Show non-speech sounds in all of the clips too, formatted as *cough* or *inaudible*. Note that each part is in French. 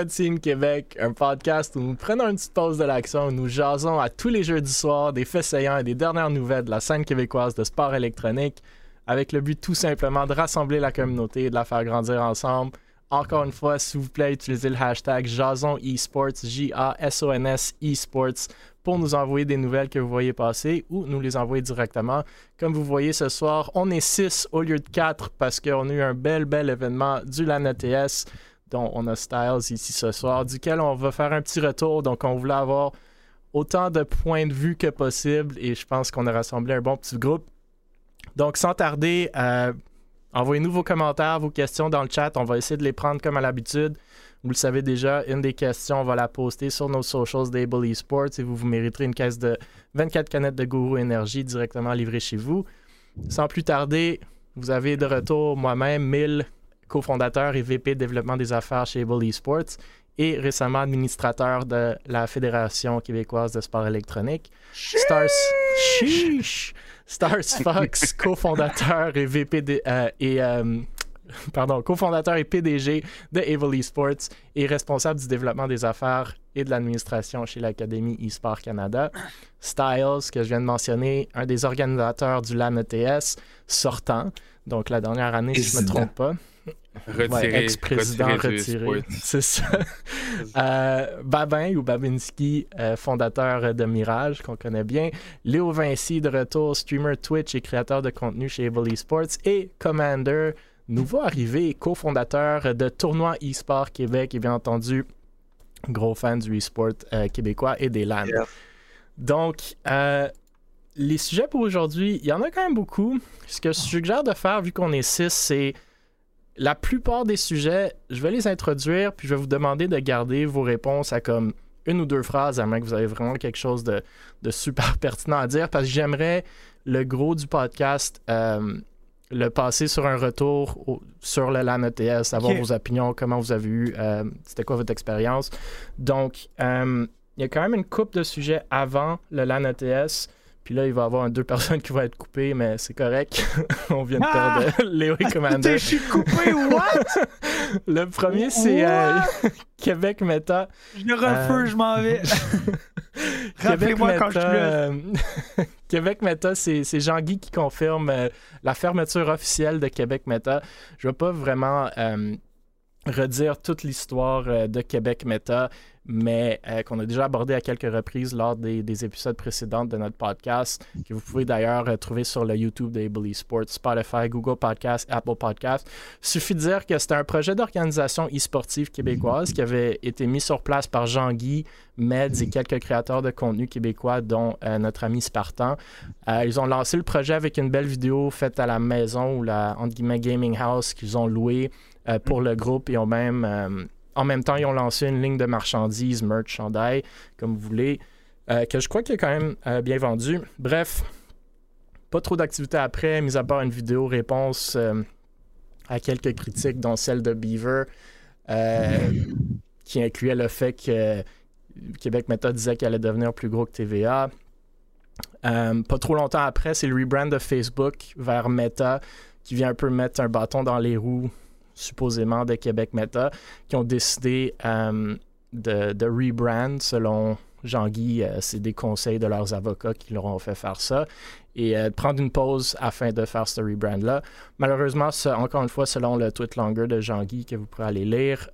la Codine Québec, un podcast où nous prenons une petite pause de l'action, où nous jasons à tous les jeudis soirs des faits saillants et des dernières nouvelles de la scène québécoise de sport électronique, avec le but tout simplement de rassembler la communauté et de la faire grandir ensemble. Encore une fois, s'il vous plaît, utilisez le hashtag Jason Esports, J-A-S-O-N-S Esports, pour nous envoyer des nouvelles que vous voyez passer ou nous les envoyer directement. Comme vous voyez ce soir, on est 6 au lieu de 4 parce qu'on a eu un bel, bel événement du LAN ETS dont on a Styles ici ce soir, duquel on va faire un petit retour. Donc, on voulait avoir autant de points de vue que possible et je pense qu'on a rassemblé un bon petit groupe. Donc, sans tarder, euh, envoyez-nous vos commentaires, vos questions dans le chat. On va essayer de les prendre comme à l'habitude. Vous le savez déjà, une des questions, on va la poster sur nos socials d'Able Esports et vous vous mériterez une caisse de 24 canettes de Gourou Énergie directement livrée chez vous. Sans plus tarder, vous avez de retour moi-même, 1000 cofondateur et VP développement des affaires chez Able Esports et récemment administrateur de la Fédération québécoise de sport électronique. Stars, Stars Fox, *laughs* cofondateur et VP euh, et euh, pardon, cofondateur et PDG de Evil Esports et responsable du développement des affaires et de l'administration chez l'Académie eSport Canada. Styles, que je viens de mentionner, un des organisateurs du LAN ETS sortant, donc la dernière année, si je ne me trompe pas. Retiré. Ex-président retiré. *laughs* C'est ça. *laughs* euh, Babin ou Babinski, euh, fondateur de Mirage, qu'on connaît bien. Léo Vinci, de retour, streamer Twitch et créateur de contenu chez Evil Esports. Et Commander, nouveau arrivé, cofondateur de Tournoi eSport Québec et bien entendu, gros fan du e-sport euh, québécois et des LAN. Donc, euh, les sujets pour aujourd'hui, il y en a quand même beaucoup. Ce que je suggère de faire, vu qu'on est six, c'est la plupart des sujets, je vais les introduire, puis je vais vous demander de garder vos réponses à comme une ou deux phrases, à moins que vous avez vraiment quelque chose de, super *laughs* pertinent à dire, parce que j'aimerais le gros du podcast euh, le passer sur un retour sur le LAN ETS, savoir vos opinions, comment vous avez eu, euh, c'était quoi votre expérience. Donc, euh, il y a quand même une coupe de sujets avant le LAN ETS puis là, il va y avoir deux personnes qui vont être coupées, mais c'est correct. *laughs* On vient de ah! perdre *laughs* Léo et Commander. Je suis coupé, what? *laughs* le premier, c'est euh, Québec Meta. Je refuse, je m'en vais. Rappelez-moi quand je euh, Québec Meta, c'est Jean-Guy qui confirme euh, la fermeture officielle de Québec Meta. Je ne vais pas vraiment redire toute l'histoire de Québec Meta mais euh, qu'on a déjà abordé à quelques reprises lors des, épisodes précédents de notre podcast, que vous pouvez d'ailleurs euh, trouver sur le YouTube d'Able Esports, Spotify, Google Podcast, Apple Podcast. Suffit de dire que c'était un projet d'organisation e-sportive québécoise qui avait été mis sur place par Jean-Guy, Meds et quelques créateurs de contenu québécois, dont euh, notre ami Spartan. ils ont lancé le projet avec une belle vidéo faite à la maison ou la entre guillemets, gaming house qu'ils ont loué pour le groupe et ont même en même temps, ils ont lancé une ligne de marchandises, merch, chandail, comme vous voulez, euh, que je crois qu'il est quand même euh, bien vendu. Bref, pas trop d'activités après, mis à part une vidéo réponse euh, à quelques critiques, dont celle de Beaver, qui incluait le fait que Québec Meta disait qu'elle allait devenir plus gros que TVA. pas trop longtemps après, c'est le rebrand de Facebook vers Meta qui vient un peu mettre un bâton dans les roues supposément de Québec Meta, qui ont décidé euh, de, rebrand selon Jean-Guy, euh, c'est des conseils de leurs avocats qui leur ont fait faire ça et euh, prendre une pause afin de faire ce rebrand-là. Malheureusement, encore une fois, selon le tweet longer de Jean-Guy que vous pourrez aller lire,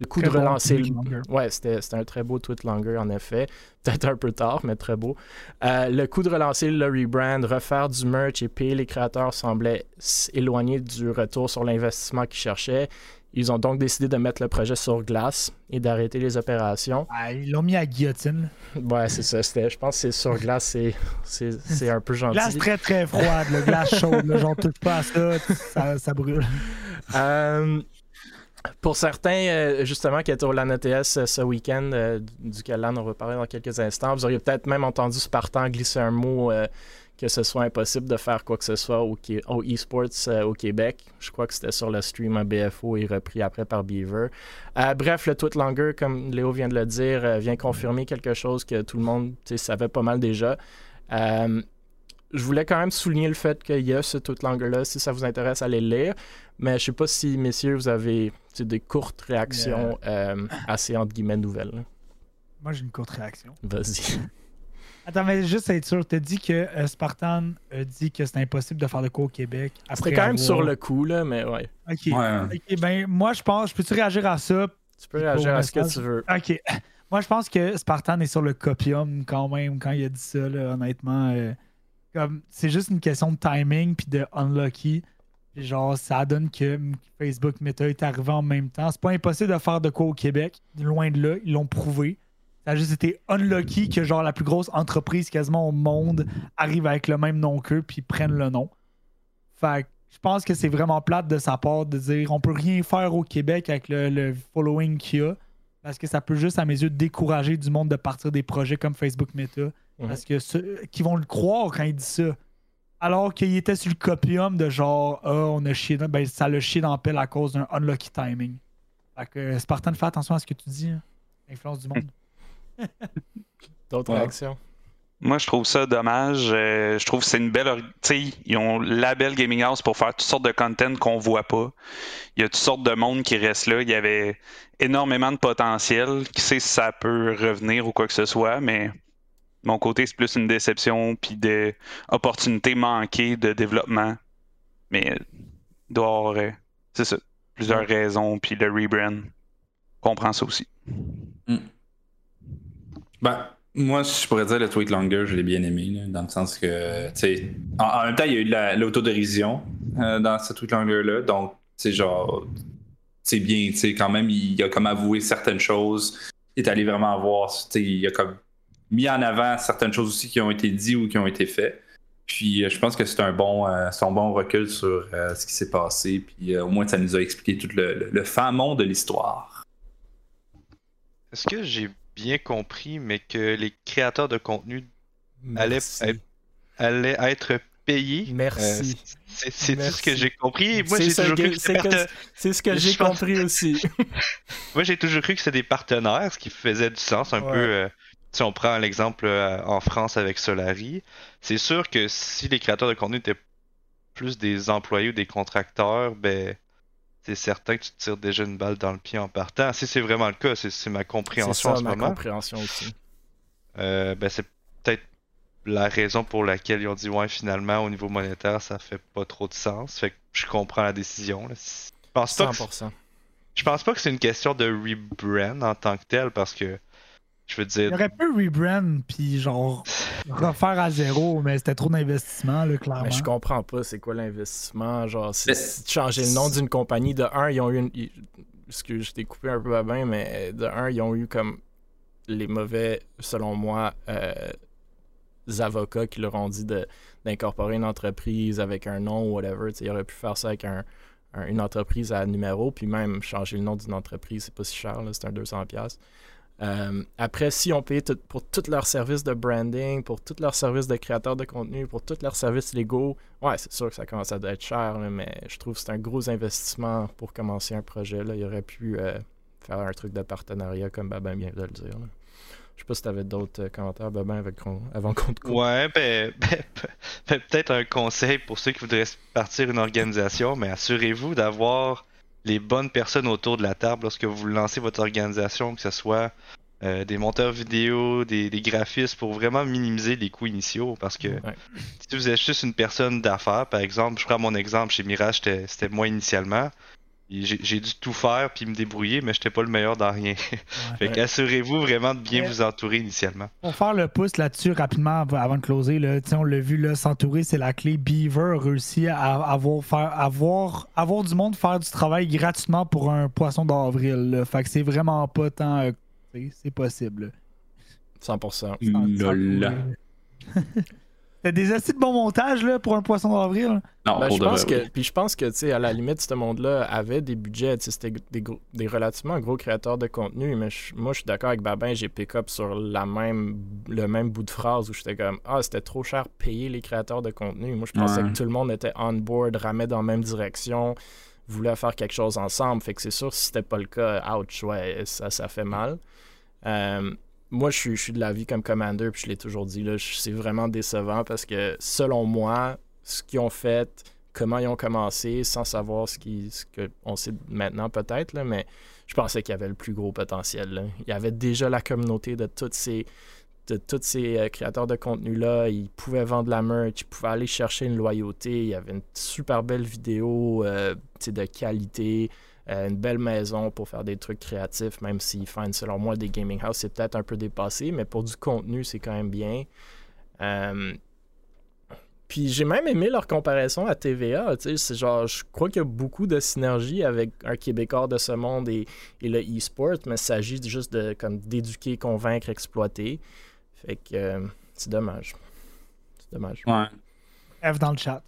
le coup de relancer le... Ouais, c'était un très beau tweet longer, en effet. *laughs* Peut-être un peu tard, mais très beau. Euh, le coup de relancer le rebrand, refaire du merch et payer les créateurs semblait éloigné du retour sur l'investissement qu'ils cherchaient. Ils ont donc décidé de mettre le projet sur glace et d'arrêter les opérations. Ah, ils l'ont mis à guillotine. Ouais, c'est ça. Je pense que c'est sur glace, c'est un peu gentil. Glace très très froide, le glace chaude. J'en touche pas à ça, ça, ça brûle. Euh, pour certains, euh, justement, qui étaient au LAN ETS euh, ce week-end, euh, duquel LAN on va parler dans quelques instants, vous auriez peut-être même entendu Spartan glisser un mot que ce soit impossible de faire quoi que ce soit au, au eSports au Québec. Je crois que c'était sur le stream à BFO et repris après par Beaver. bref, le tweet longer, comme Léo vient de le dire, vient confirmer quelque chose que tout le monde savait pas mal déjà je voulais quand même souligner le fait qu'il y a ce tout langue-là. Si ça vous intéresse, allez le lire. Mais je sais pas si, messieurs, vous avez des courtes réactions euh, assez, entre guillemets, nouvelles. Moi, j'ai une courte réaction. Vas-y. *laughs* Attends, mais juste être sûr, tu dit que euh, Spartan a dit que c'était impossible de faire de quoi au Québec. C'était quand même sur le coup, là, mais ouais. Ok. Ok, ben, moi, je pense, je peux-tu réagir à ça? Tu peux réagir à ce que tu veux. Ok. *laughs* Moi, je pense que Spartan est sur le copium quand même quand il a dit ça, là, honnêtement. Euh, comme, c'est juste une question de timing puis de unlucky. genre, ça donne que Facebook Meta est arrivé en même temps. C'est pas impossible de faire de quoi au Québec. Loin de là, ils l'ont prouvé. Ça a juste été unlucky que genre la plus grosse entreprise quasiment au monde arrive avec le même nom qu'eux puis prennent le nom. Fait je pense que c'est vraiment plate de sa part de dire on peut rien faire au Québec avec le, following qu'il y a. Parce que ça peut juste, à mes yeux, décourager du monde de partir des projets comme Facebook Meta. Parce que ceux qui vont le croire quand il dit ça. Alors qu'il était sur le copium de genre, ah, on a chié, ben, ça l'a chié dans la pelle à cause d'un unlucky timing. Fait que Spartan, fais attention à ce que tu dis. Hein. Influence du monde. *laughs* D'autres réactions? Moi, je trouve ça dommage. Euh, je trouve que c'est une belle. Tu sais, ils ont la belle Gaming House pour faire toutes sortes de content qu'on voit pas. Il y a toutes sortes de monde qui reste là. Il y avait énormément de potentiel. Qui sait si ça peut revenir ou quoi que ce soit, mais de mon côté, c'est plus une déception puis des opportunités manquées de développement. Mais il doit avoir, euh, c'est ça, plusieurs raisons. Puis le rebrand comprend ça aussi. Mm. Ben, moi, je pourrais dire le tweet longer, je l'ai bien aimé, dans le sens que, tu sais, en, même temps, il y a eu l'autodérision euh, dans ce tweet longer-là, donc, c'est genre, c'est bien, tu sais, quand même, il, a comme avoué certaines choses, il est allé vraiment voir, tu sais, il a comme mis en avant certaines choses aussi qui ont été dites ou qui ont été faites. Puis euh, je pense que c'est un bon, euh, bon recul sur ce qui s'est passé. Puis au moins, ça nous a expliqué tout le, le, monde de l'histoire. Est-ce que j'ai bien compris, mais que les créateurs de contenu allaient, être payés. Merci. Euh, c'est tout ce que j'ai compris. Moi, j'ai toujours cru que c'était C'est ce que j'ai compris aussi. *laughs* Moi, j'ai toujours cru que c'était des partenaires, ce qui faisait du sens un peu. Euh, si on prend l'exemple euh, en France avec Solari, c'est sûr que si les créateurs de contenu étaient plus des employés ou des contracteurs, ben c'est certain que tu tires déjà une balle dans le pied en partant? Si c'est vraiment le cas, c'est ma compréhension en ce ma moment. compréhension aussi. Euh, ben c'est peut-être la raison pour laquelle ils ont dit ouais finalement au niveau monétaire ça fait pas trop de sens. Fait que je comprends la décision. Je pense 100%. je pense pas que c'est une question de rebrand en tant que tel parce que je veux dire. Il aurait pu rebrand puis genre refaire à zéro, mais c'était trop d'investissement, là, clairement. Mais je comprends pas c'est quoi l'investissement. Genre, si, changer le nom d'une compagnie, de un, ils ont eu une. Excuse, je t'ai coupé un peu à bain, mais de un, ils ont eu comme les mauvais, selon moi, euh, avocats qui leur ont dit d'incorporer une entreprise avec un nom ou whatever. ils auraient pu faire ça avec un, une entreprise à numéro, puis même changer le nom d'une entreprise, c'est pas si cher, c'est un 200$. Euh, après, si on paye pour tous leurs services de branding, pour tous leurs services de créateurs de contenu, pour tous leurs services légaux, ouais, c'est sûr que ça commence à être cher, mais je trouve que c'est un gros investissement pour commencer un projet. Là. Il aurait pu euh, faire un truc de partenariat, comme Babin vient de le dire. Je sais pas si tu avais d'autres euh, commentaires, Babin, avant qu'on te Ouais, ben, ben, *laughs* ben, peut-être un conseil pour ceux qui voudraient partir une organisation, mais assurez-vous d'avoir les bonnes personnes autour de la table lorsque vous lancez votre organisation, que ce soit euh, des monteurs vidéo, des, graphistes, pour vraiment minimiser les coûts initiaux. Parce que si vous êtes juste une personne d'affaires, par exemple, je prends mon exemple chez Mirage, c'était moi initialement. J'ai dû tout faire puis me débrouiller, mais je n'étais pas le meilleur dans rien. *laughs* fait qu'assurez-vous vraiment de bien vous entourer initialement. Pour faire le pouce là-dessus rapidement avant de closer, là, on l'a vu, s'entourer, c'est la clé. Beaver a réussi à avoir, faire, avoir, avoir du monde faire du travail gratuitement pour un poisson d'avril. Fait que c'est vraiment pas tant. Euh, c'est possible. 100%. *laughs* T'as des assez de bon montage là, pour un poisson d'avril? Non, ben, je pense que, Puis je pense que, tu sais, à la limite, ce monde-là avait des budgets. C'était des, des, relativement gros créateurs de contenu. Mais moi, je suis d'accord avec Babin, j'ai pick-up sur la même, le même bout de phrase où j'étais comme Ah, c'était trop cher payer les créateurs de contenu. Moi, je pensais que tout le monde était on board, ramait dans la même direction, voulait faire quelque chose ensemble. Fait que c'est sûr, si c'était pas le cas, ouch, ouais, ça, ça fait mal. Euh, moi, je suis, de l'avis comme Commander, puis je l'ai toujours dit, là, c'est vraiment décevant parce que selon moi, ce qu'ils ont fait, comment ils ont commencé, sans savoir ce qui, ce que on sait maintenant peut-être, mais je pensais qu'il y avait le plus gros potentiel. Il y avait déjà la communauté de toutes ces de tous ces euh, créateurs de contenu-là, ils pouvaient vendre la merch, ils pouvaient aller chercher une loyauté, il y avait une super belle vidéo euh, de qualité, euh, une belle maison pour faire des trucs créatifs, même si fine, selon moi, des gaming house, c'est peut-être un peu dépassé, mais pour du contenu, c'est quand même bien. Euh, puis j'ai même aimé leur comparaison à TVA. tu sais, C'est genre, je crois qu'il y a beaucoup de synergie avec un Québécois de ce monde et, et le e-sport, mais il s'agit juste de comme d'éduquer, convaincre, exploiter. Fait que euh, c'est dommage. C'est dommage. Ouais. F dans le chat.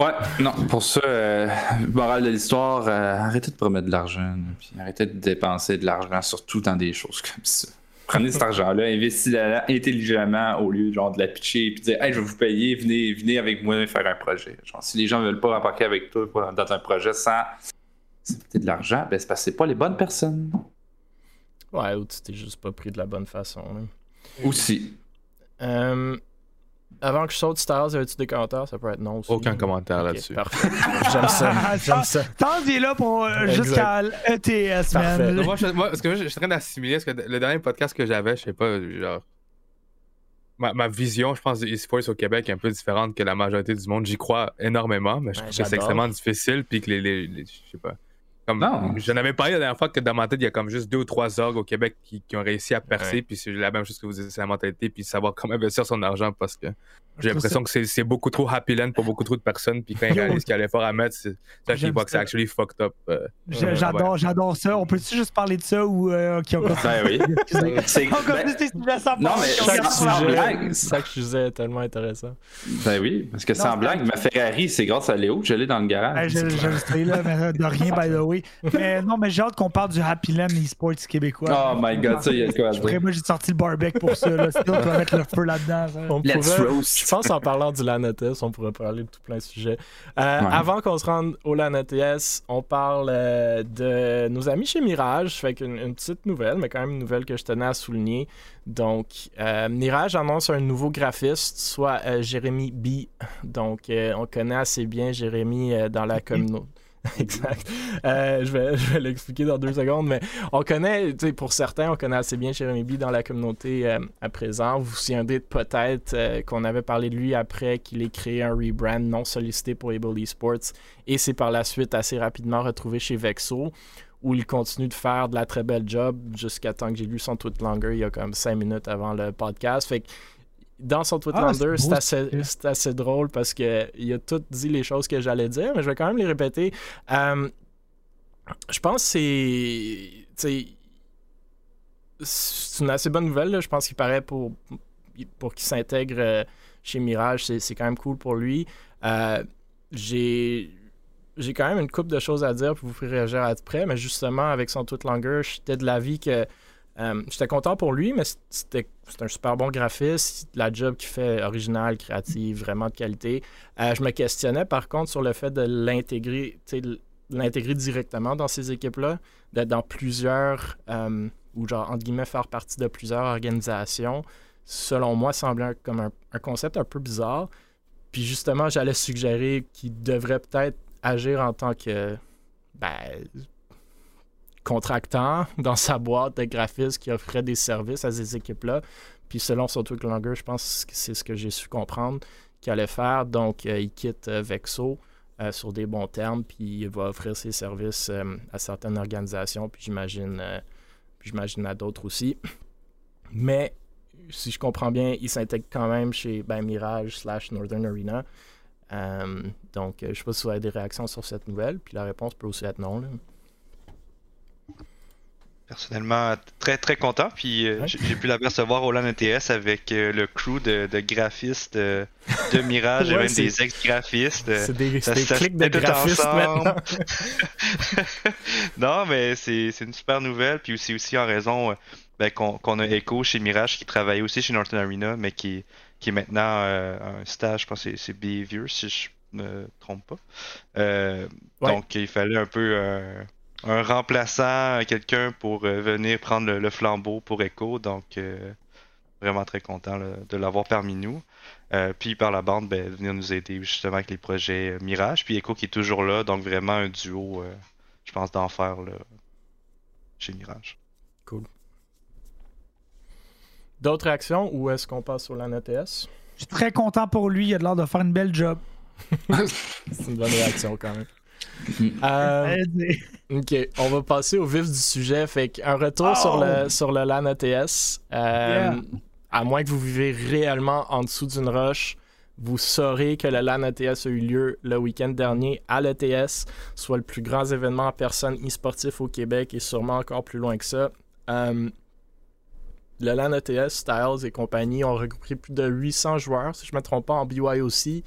Ouais, non, pour ça, euh, morale de l'histoire, euh, arrêtez de promettre de l'argent, puis arrêtez de dépenser de l'argent, surtout dans des choses comme ça. Prenez cet *laughs* argent-là, investissez-le intelligemment au lieu genre, de la pitcher puis de dire Hey, je vais vous payer, venez, venez avec moi faire un projet. Genre, si les gens veulent pas embarquer avec toi dans un projet sans de l'argent, ben c'est parce que c'est pas les bonnes personnes. Ouais, ou tu t'es juste pas pris de la bonne façon. là. Aussi. Euh, avant que je saute Star Wars, avais-tu des commentaires? Ça peut être non aussi. Aucun commentaire là-dessus. Parfait. *laughs* J'aime ça. J'aime ça. Tant qu'il est là pour euh, jusqu'à l'ETS, Parfait. man. Moi, je, moi, parce que moi, je, je suis en train d'assimiler, parce que le dernier podcast que j'avais, je sais pas, genre. Ma, ma vision, je pense, du e-sports au Québec est un peu différente que la majorité du monde. J'y crois énormément, mais je Ouais, trouve que c'est extrêmement difficile, puis que les. les, les- je sais pas. Comme, Non. J'en avais parlé la dernière fois que dans ma tête, il y a comme juste deux ou trois orgues au Québec qui, qui ont réussi à percer, Ouais. puis c'est la même chose que vous dites, c'est la mentalité, puis savoir comment investir son argent parce que j'ai Je l'impression que c'est- c'est beaucoup trop happy land pour beaucoup trop de personnes, puis quand ils *laughs* réalisent qu'il y a l'effort à mettre, c'est ça qui voit que c'est actually fucked up. euh, euh, J'adore, ouais. j'adore ça. On peut-tu juste parler de ça ou euh, qui *laughs* *laughs* ont Ben oui. C'est- On ben, non, mais Chaque sujet, chaque sujet est tellement intéressant. ben oui, parce que Non, sans c'est blague, ma Ferrari, c'est grâce à Léo que je l'ai dans le garage. Hey, je, je le sais, là, mais de rien, by the way. Mais non, mais j'ai hâte qu'on parle du Happy Land e-sports québécois. Oh my god, ça, il y a de quoi pourrais- moi, j'ai sorti le barbecue pour ça. Là. Sinon, tu vas mettre le feu là-dedans. On Let's pourrait- roast. Je pense en parlant du LAN ETS, on pourrait parler de tout plein de sujets. Euh, Ouais. Avant qu'on se rende au LAN ETS, on parle euh, de nos amis chez Mirage. Fait qu'une une petite nouvelle, mais quand même une nouvelle que je tenais à souligner. Donc, euh, Mirage annonce un nouveau graphiste, soit euh, Jérémy B. Donc, euh, on connaît assez bien Jérémy euh, dans la communauté. *laughs* exact. Euh, je vais, je vais l'expliquer dans deux secondes, mais on connaît, pour certains, on connaît assez bien Jérémy B dans la communauté euh, à présent. Vous vous souviendrez peut-être euh, qu'on avait parlé de lui après qu'il ait créé un rebrand non sollicité pour Able Esports et c'est par la suite assez rapidement retrouvé chez Vexo où il continue de faire de la très belle job jusqu'à temps que j'ai lu son tweet longer il y a comme cinq minutes avant le podcast. Fait que dans son tweet Ah, c'est assez, assez drôle parce que il a tout dit les choses que j'allais dire, mais je vais quand même les répéter. Euh, je pense que c'est. C'est une assez bonne nouvelle. là. Je pense qu'il paraît pour, pour qu'il s'intègre euh, chez Mirage, c'est c'est quand même cool pour lui. Euh, J'ai. J'ai quand même une couple de choses à dire pour vous faire réagir après, mais justement, avec son tweet longer, j'étais de l'avis que euh, j'étais content pour lui, mais c'était c'est un super bon graphiste. La job qu'il fait original, créative, vraiment de qualité. Euh, je me questionnais par contre sur le fait de l'intégrer, l'intégrer directement dans ces équipes-là, d'être dans plusieurs, euh, ou genre, entre guillemets, faire partie de plusieurs organisations. Selon moi, semblait comme un, un concept un peu bizarre. Puis justement, j'allais suggérer qu'il devrait peut-être agir en tant que ben, contractant dans sa boîte de graphistes qui offrait des services à ces équipes-là. Puis selon son tweet longer, je pense que c'est ce que j'ai su comprendre qu'il allait faire. Donc, euh, il quitte euh, Vexo euh, sur des bons termes, puis il va offrir ses services à certaines organisations, puis j'imagine, j'imagine à d'autres aussi. Mais si je comprends bien, il s'intègre quand même chez ben, Mirage slash Northern Arena. Donc, je sais pas si vous avez des réactions sur cette nouvelle, puis la réponse peut aussi être non. Personnellement, très très content. Puis euh, Ouais. j'ai pu l'apercevoir au LAN ETS avec euh, le crew de, de graphistes euh, de Mirage *laughs* et même c'est- des ex-graphistes. C'est des, ça- c'est des ça se clics de graphistes maintenant. *laughs* non, mais c'est c'est une super nouvelle. Puis aussi, aussi en raison euh, ben, qu'on a Echo chez Mirage qui travaillait aussi chez Norton Arena, mais qui, qui est maintenant un stage, je pense que c'est- c'est Behavior, si je me trompe pas. Ouais. Donc, il fallait un peu un remplaçant, quelqu'un pour euh, venir prendre le, le flambeau pour Echo. Donc, euh, vraiment très content là, de l'avoir parmi nous. Euh, puis par la bande, ben, de venir nous aider justement avec les projets euh, Mirage. Puis Echo qui est toujours là, donc vraiment un duo, euh, je pense, d'enfer là, chez Mirage. D'autres réactions ou est-ce qu'on passe sur la NTS? Je suis très content pour lui. Il a l'air de faire une belle job. *laughs* C'est une bonne réaction quand même. Euh, Allez, ok, on va passer au vif du sujet. Fait qu'un retour sur le sur le LAN ETS. euh, Yeah. À moins que vous vivez réellement en dessous d'une roche, vous saurez que le LAN ETS a eu lieu le week-end dernier à l'ETS, soit le plus grand événement en personne e-sportif au Québec et sûrement encore plus loin que ça. Euh, le LAN ETS, Styles et compagnie ont regroupé plus de 800 joueurs, si je ne me trompe pas, en BYOC.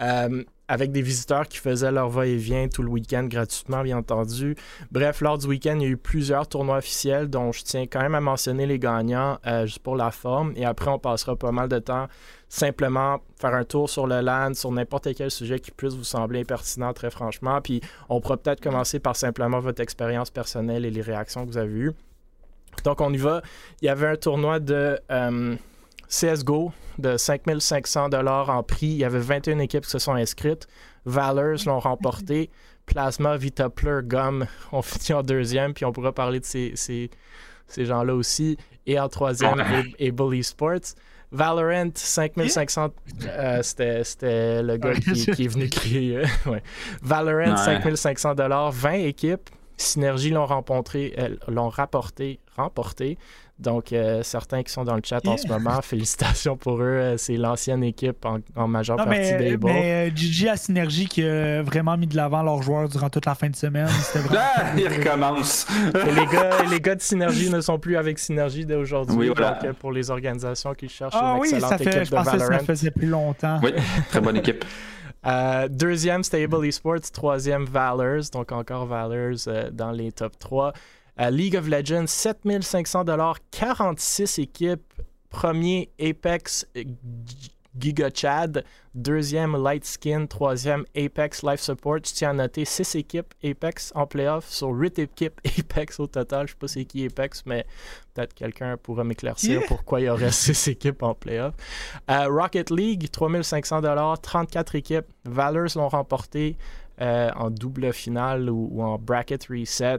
Euh, avec des visiteurs qui faisaient leur va-et-vient tout le week-end gratuitement, bien entendu. Bref, lors du week-end, il y a eu plusieurs tournois officiels dont je tiens quand même à mentionner les gagnants euh, juste pour la forme. Et après, on passera pas mal de temps simplement faire un tour sur le LAN, sur n'importe quel sujet qui puisse vous sembler pertinent, très franchement. Puis on pourra peut-être commencer par simplement votre expérience personnelle et les réactions que vous avez eues. Donc on y va. Il y avait un tournoi de euh, CSGO de 5500 dollars en prix. Il y avait 21 équipes qui se sont inscrites. Valors l'ont remporté. Plasma, Vitapler, Gum ont fini en deuxième. Puis on pourra parler de ces, ces, ces gens-là aussi. Et en troisième, Able Esports. Valorant, 5500, euh, c'était c'était le gars qui, qui est venu crier. euh, *laughs* ouais. Valorant, Ouais. 5500 dollars, 20 équipes. Synergie l'ont remporté, euh, l'ont rapporté, remporté. Donc, euh, certains qui sont dans le chat en ce moment, *laughs* félicitations pour eux. Euh, C'est l'ancienne équipe en, en majeure Non, partie mais, d'Able. mais euh, Gigi à Synergie qui a vraiment mis de l'avant leurs joueurs durant toute la fin de semaine. C'était *laughs* vraiment. Ah, il recommence. Et les, gars, les gars de Synergie ne sont plus avec Synergie dès aujourd'hui. Oui, voilà. Donc, euh, pour les organisations qui cherchent Ah une oui, excellente ça fait, équipe je de pensais que Valorant. ça faisait plus longtemps. Oui, très bonne équipe. *laughs* Euh, deuxième, Stable Esports. Troisième, Valors. Donc encore Valors euh, dans les top 3. League of Legends, 7500 46 équipes. Premier, Apex euh, G- Giga Chad. Deuxième, Light Skin. Troisième, Apex Life Support. Je tiens à noter 6 équipes Apex en playoff sur 8 équipes *laughs* Apex au total. Je sais pas c'est qui Apex, mais peut-être quelqu'un pourra m'éclaircir Yeah. pourquoi il y aurait 6 *laughs* équipes en playoff. Euh, Rocket League, 3500 34 équipes. Valors l'ont remporté euh, en double finale ou, ou en bracket reset.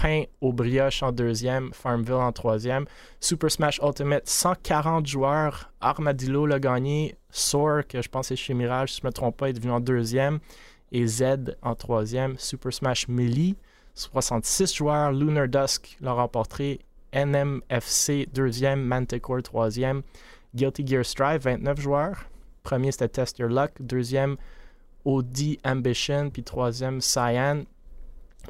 Pain au brioche en deuxième, Farmville en troisième. Super Smash Ultimate, 140 joueurs. Armadillo l'a gagné. Soar, que je pense c'est chez Mirage, si je ne me trompe pas, est devenu en deuxième. Et Z en troisième. Super Smash Melee, 66 joueurs. Lunar Dusk l'a remporté. NMFC deuxième, Manticore troisième. Guilty Gear Strive, 29 joueurs. Premier, c'était Test Your Luck. Deuxième, OD Ambition. Puis troisième, Cyan.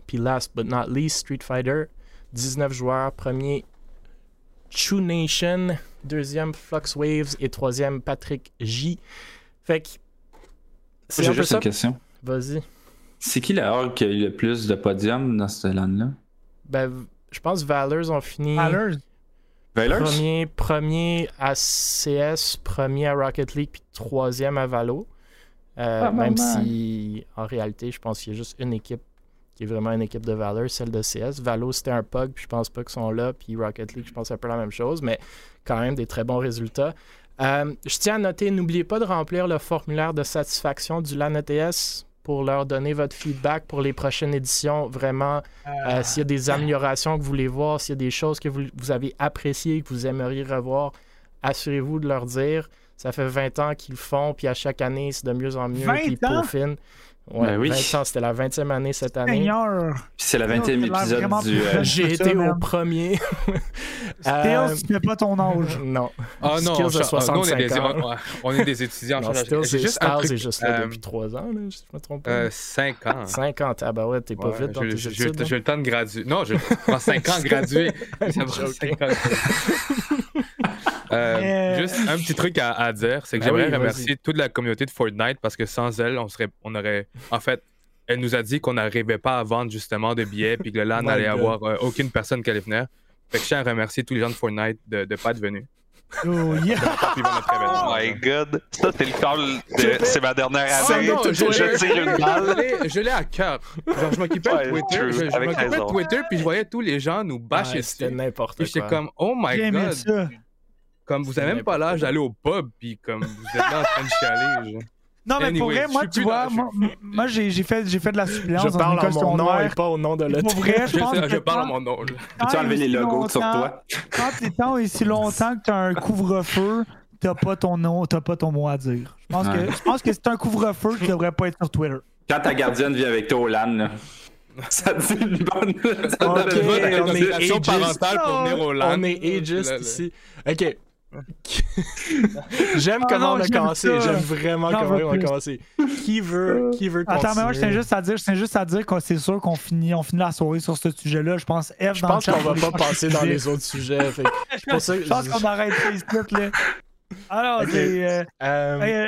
Puis last but not least, Street Fighter, 19 joueurs. Premier, True Nation. Deuxième, Flux Waves. Et troisième, Patrick J. Fait que. C'est J'ai un peu juste ça. une question. Vas-y. C'est qui la org qui a eu le plus de podiums dans ce land-là? Ben, je pense Valors ont fini. Valors? Valors? Premier, premier à CS, premier à Rocket League, puis troisième à Valo. Euh, Ah, même si, en réalité, je pense qu'il y a juste une équipe qui est vraiment une équipe de Valor, celle de CS. Valo, c'était un pug, puis je pense pas qu'ils sont là. Puis Rocket League, je pense un peu la même chose, mais quand même des très bons résultats. Euh, je tiens à noter, n'oubliez pas de remplir le formulaire de satisfaction du LAN ETS pour leur donner votre feedback pour les prochaines éditions. Vraiment, euh, s'il y a des améliorations que vous voulez voir, s'il y a des choses que vous, vous avez appréciées, que vous aimeriez revoir, assurez-vous de leur dire. Ça fait 20 ans qu'ils le font, puis à chaque année, c'est de mieux en mieux, 20 puis ils peaufinent. Ouais, Ben oui. 20 ans, c'était la 20e année cette année. Seigneur. Puis c'est la 20e T'as l'air épisode du. euh, J'ai été au premier. Stills, tu fais pas ton âge. *laughs* non. Ah non, Skills de on- nous, on, est des, 65 ans. on, est des étudiants. Non, J'ai c'est juste un Styles truc. est juste là euh, depuis 3 ans, là, si je me trompe pas. euh, 5 ans. 50, ah bah ouais, t'es pas Ouais, vite dans j'ai- tes j'ai- études. J'ai le temps de graduer. Non, je prends 5 ans graduer. *laughs* Ça prend Joking. 5 ans. *laughs* Euh, Juste un petit truc à, à dire, c'est que Ben j'aimerais oui, remercier toute la communauté de Fortnite parce que sans elle, on serait, on aurait, en fait, elle nous a dit qu'on n'arrivait pas à vendre justement de billets puis que LAN My n'allait avoir euh, aucune personne qui allait venir. Fait que je tiens à remercier tous les gens de Fortnite de ne pas être venus. Oh yeah! *laughs* Oh my god. Ça, c'est le call de. C'est ma dernière Ah année. non, je, je, tire une *laughs* je balle. l'ai- je l'ai à cœur. Genre, je m'occupais Ouais, de Twitter, true, je, je m'occupais de. Twitter, puis je voyais tous les gens nous bâcher Ouais, C'était n'importe Puis j'étais quoi. comme, oh my god. ça. Comme vous avez même pas l'âge d'aller au pub, puis comme vous êtes là en train de chialer. genre. Non, mais pour vrai, moi, tu vois, dans- moi, moi, j'ai fait, j'ai fait de la suppléance Je parle en mon nom et pas au nom de Pour l'autre. vrai, je Je, pense sais, que je parle mon nom. Peux-tu enlever les logos sur toi? Quand c'est tant et si longtemps que t'as un couvre-feu, t'as pas ton nom, t'as pas ton mot à dire. Je pense Ouais. que, je pense que c'est un couvre-feu qui devrait pas être sur Twitter. Quand ta gardienne vit avec toi au LAN, là, *laughs* ça te dit une bonne. ça te Ok, donne une bonne on est Négociation ageist. parentale pour venir au LAN. On est ageist ici. Ok. *laughs* J'aime Ah comment non, on a commencé. J'aime vraiment comment on a commencé. Qui veut, qui veut continuer? Attends, mais moi, je tiens juste à dire, je tiens juste à dire que c'est sûr qu'on finit, on finit la soirée sur ce sujet-là. Je pense F Je pense qu'on va pas *laughs* passer dans les autres sujets. fait pour ça que Je pense qu'on arrête Facebook, là. Alors, c'est. euh, Euh, euh,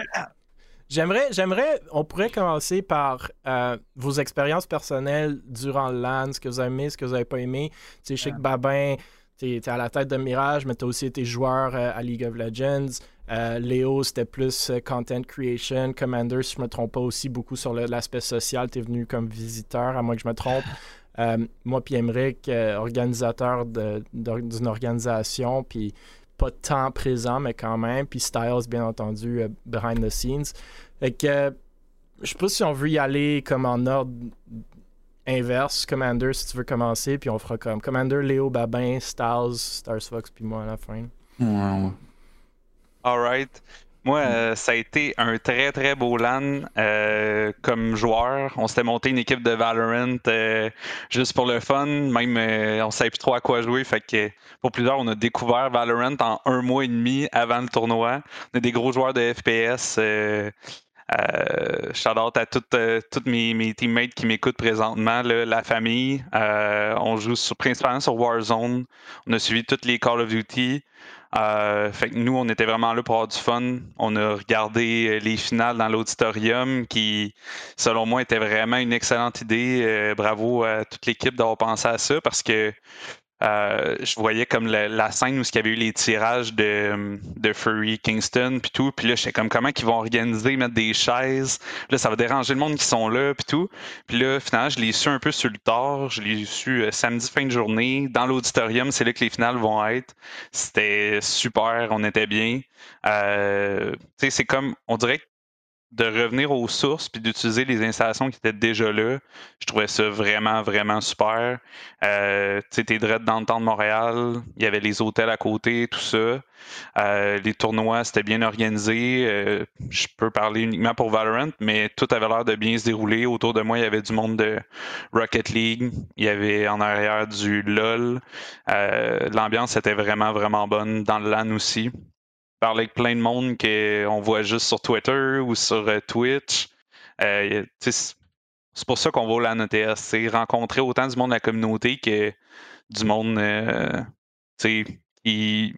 J'aimerais, j'aimerais, on pourrait commencer par euh, vos expériences personnelles durant le LAN, ce que vous avez aimé, ce que vous avez pas aimé. Tu sais, je sais que Babin, t'es es à la tête de Mirage, mais t'as aussi été joueur euh, à League of Legends. Euh, Léo, c'était plus euh, content creation. Commander, si je me trompe pas, aussi beaucoup sur l'aspect social. T'es venu comme visiteur, à moins que je me trompe. *laughs* Moi, puis Emmerich, organisateur d'une organisation, puis pas tant présent, mais quand même. Puis Styles, bien entendu, behind the scenes. Fait que, je sais pas si on veut y aller comme en ordre inverse. Commander, si tu veux commencer, puis on fera comme Commander, Léo, Babin, Styles, Stars Fox, puis moi à la fin. Ouais, ouais. Alright. Moi, euh, ça a été un très très beau LAN euh, comme joueur. On s'était monté une équipe de Valorant euh, juste pour le fun. Même euh, on savait plus trop à quoi jouer. Fait que pour plusieurs, on a découvert Valorant en un mois et demi avant le tournoi. On est des gros joueurs de FPS. Euh, shout out à toutes, euh, mes, teammates qui m'écoutent présentement, la famille. Euh, on joue sur- principalement sur Warzone. On a suivi toutes les Call of Duty. Fait que nous, on était vraiment là pour avoir du fun. On a regardé les finales dans l'auditorium qui, selon moi, était vraiment une excellente idée. Bravo à toute l'équipe d'avoir pensé à ça parce que euh, je voyais comme la, la scène où il y avait eu les tirages de, de Furry Kingston puis tout. Puis là, j'étais comme comment ils vont organiser, mettre des chaises? Là, ça va déranger le monde qui sont là puis tout. Puis là, finalement, je l'ai su un peu sur le tard. Je l'ai su euh, samedi fin de journée dans l'auditorium. C'est là que les finales vont être. C'était super, on était bien. Euh, tu sais, c'est comme, on dirait que de revenir aux sources puis d'utiliser les installations qui étaient déjà là, je trouvais ça vraiment, vraiment super. Euh, tu sais, t'es direct dans le temps de Montréal, il y avait les hôtels à côté, tout ça. Euh, les tournois, c'était bien organisé. Euh, je peux parler uniquement pour Valorant, mais tout avait l'air de bien se dérouler. Autour de moi, il y avait du monde de Rocket League, il y avait en arrière du LOL. Euh, L'ambiance était vraiment, vraiment bonne dans le LAN aussi parler avec plein de monde qu'on voit juste sur Twitter ou sur euh, Twitch. Euh, c'est pour ça qu'on va au LAN ETS. C'est rencontrer autant du monde de la communauté que du monde euh, tu sais, qui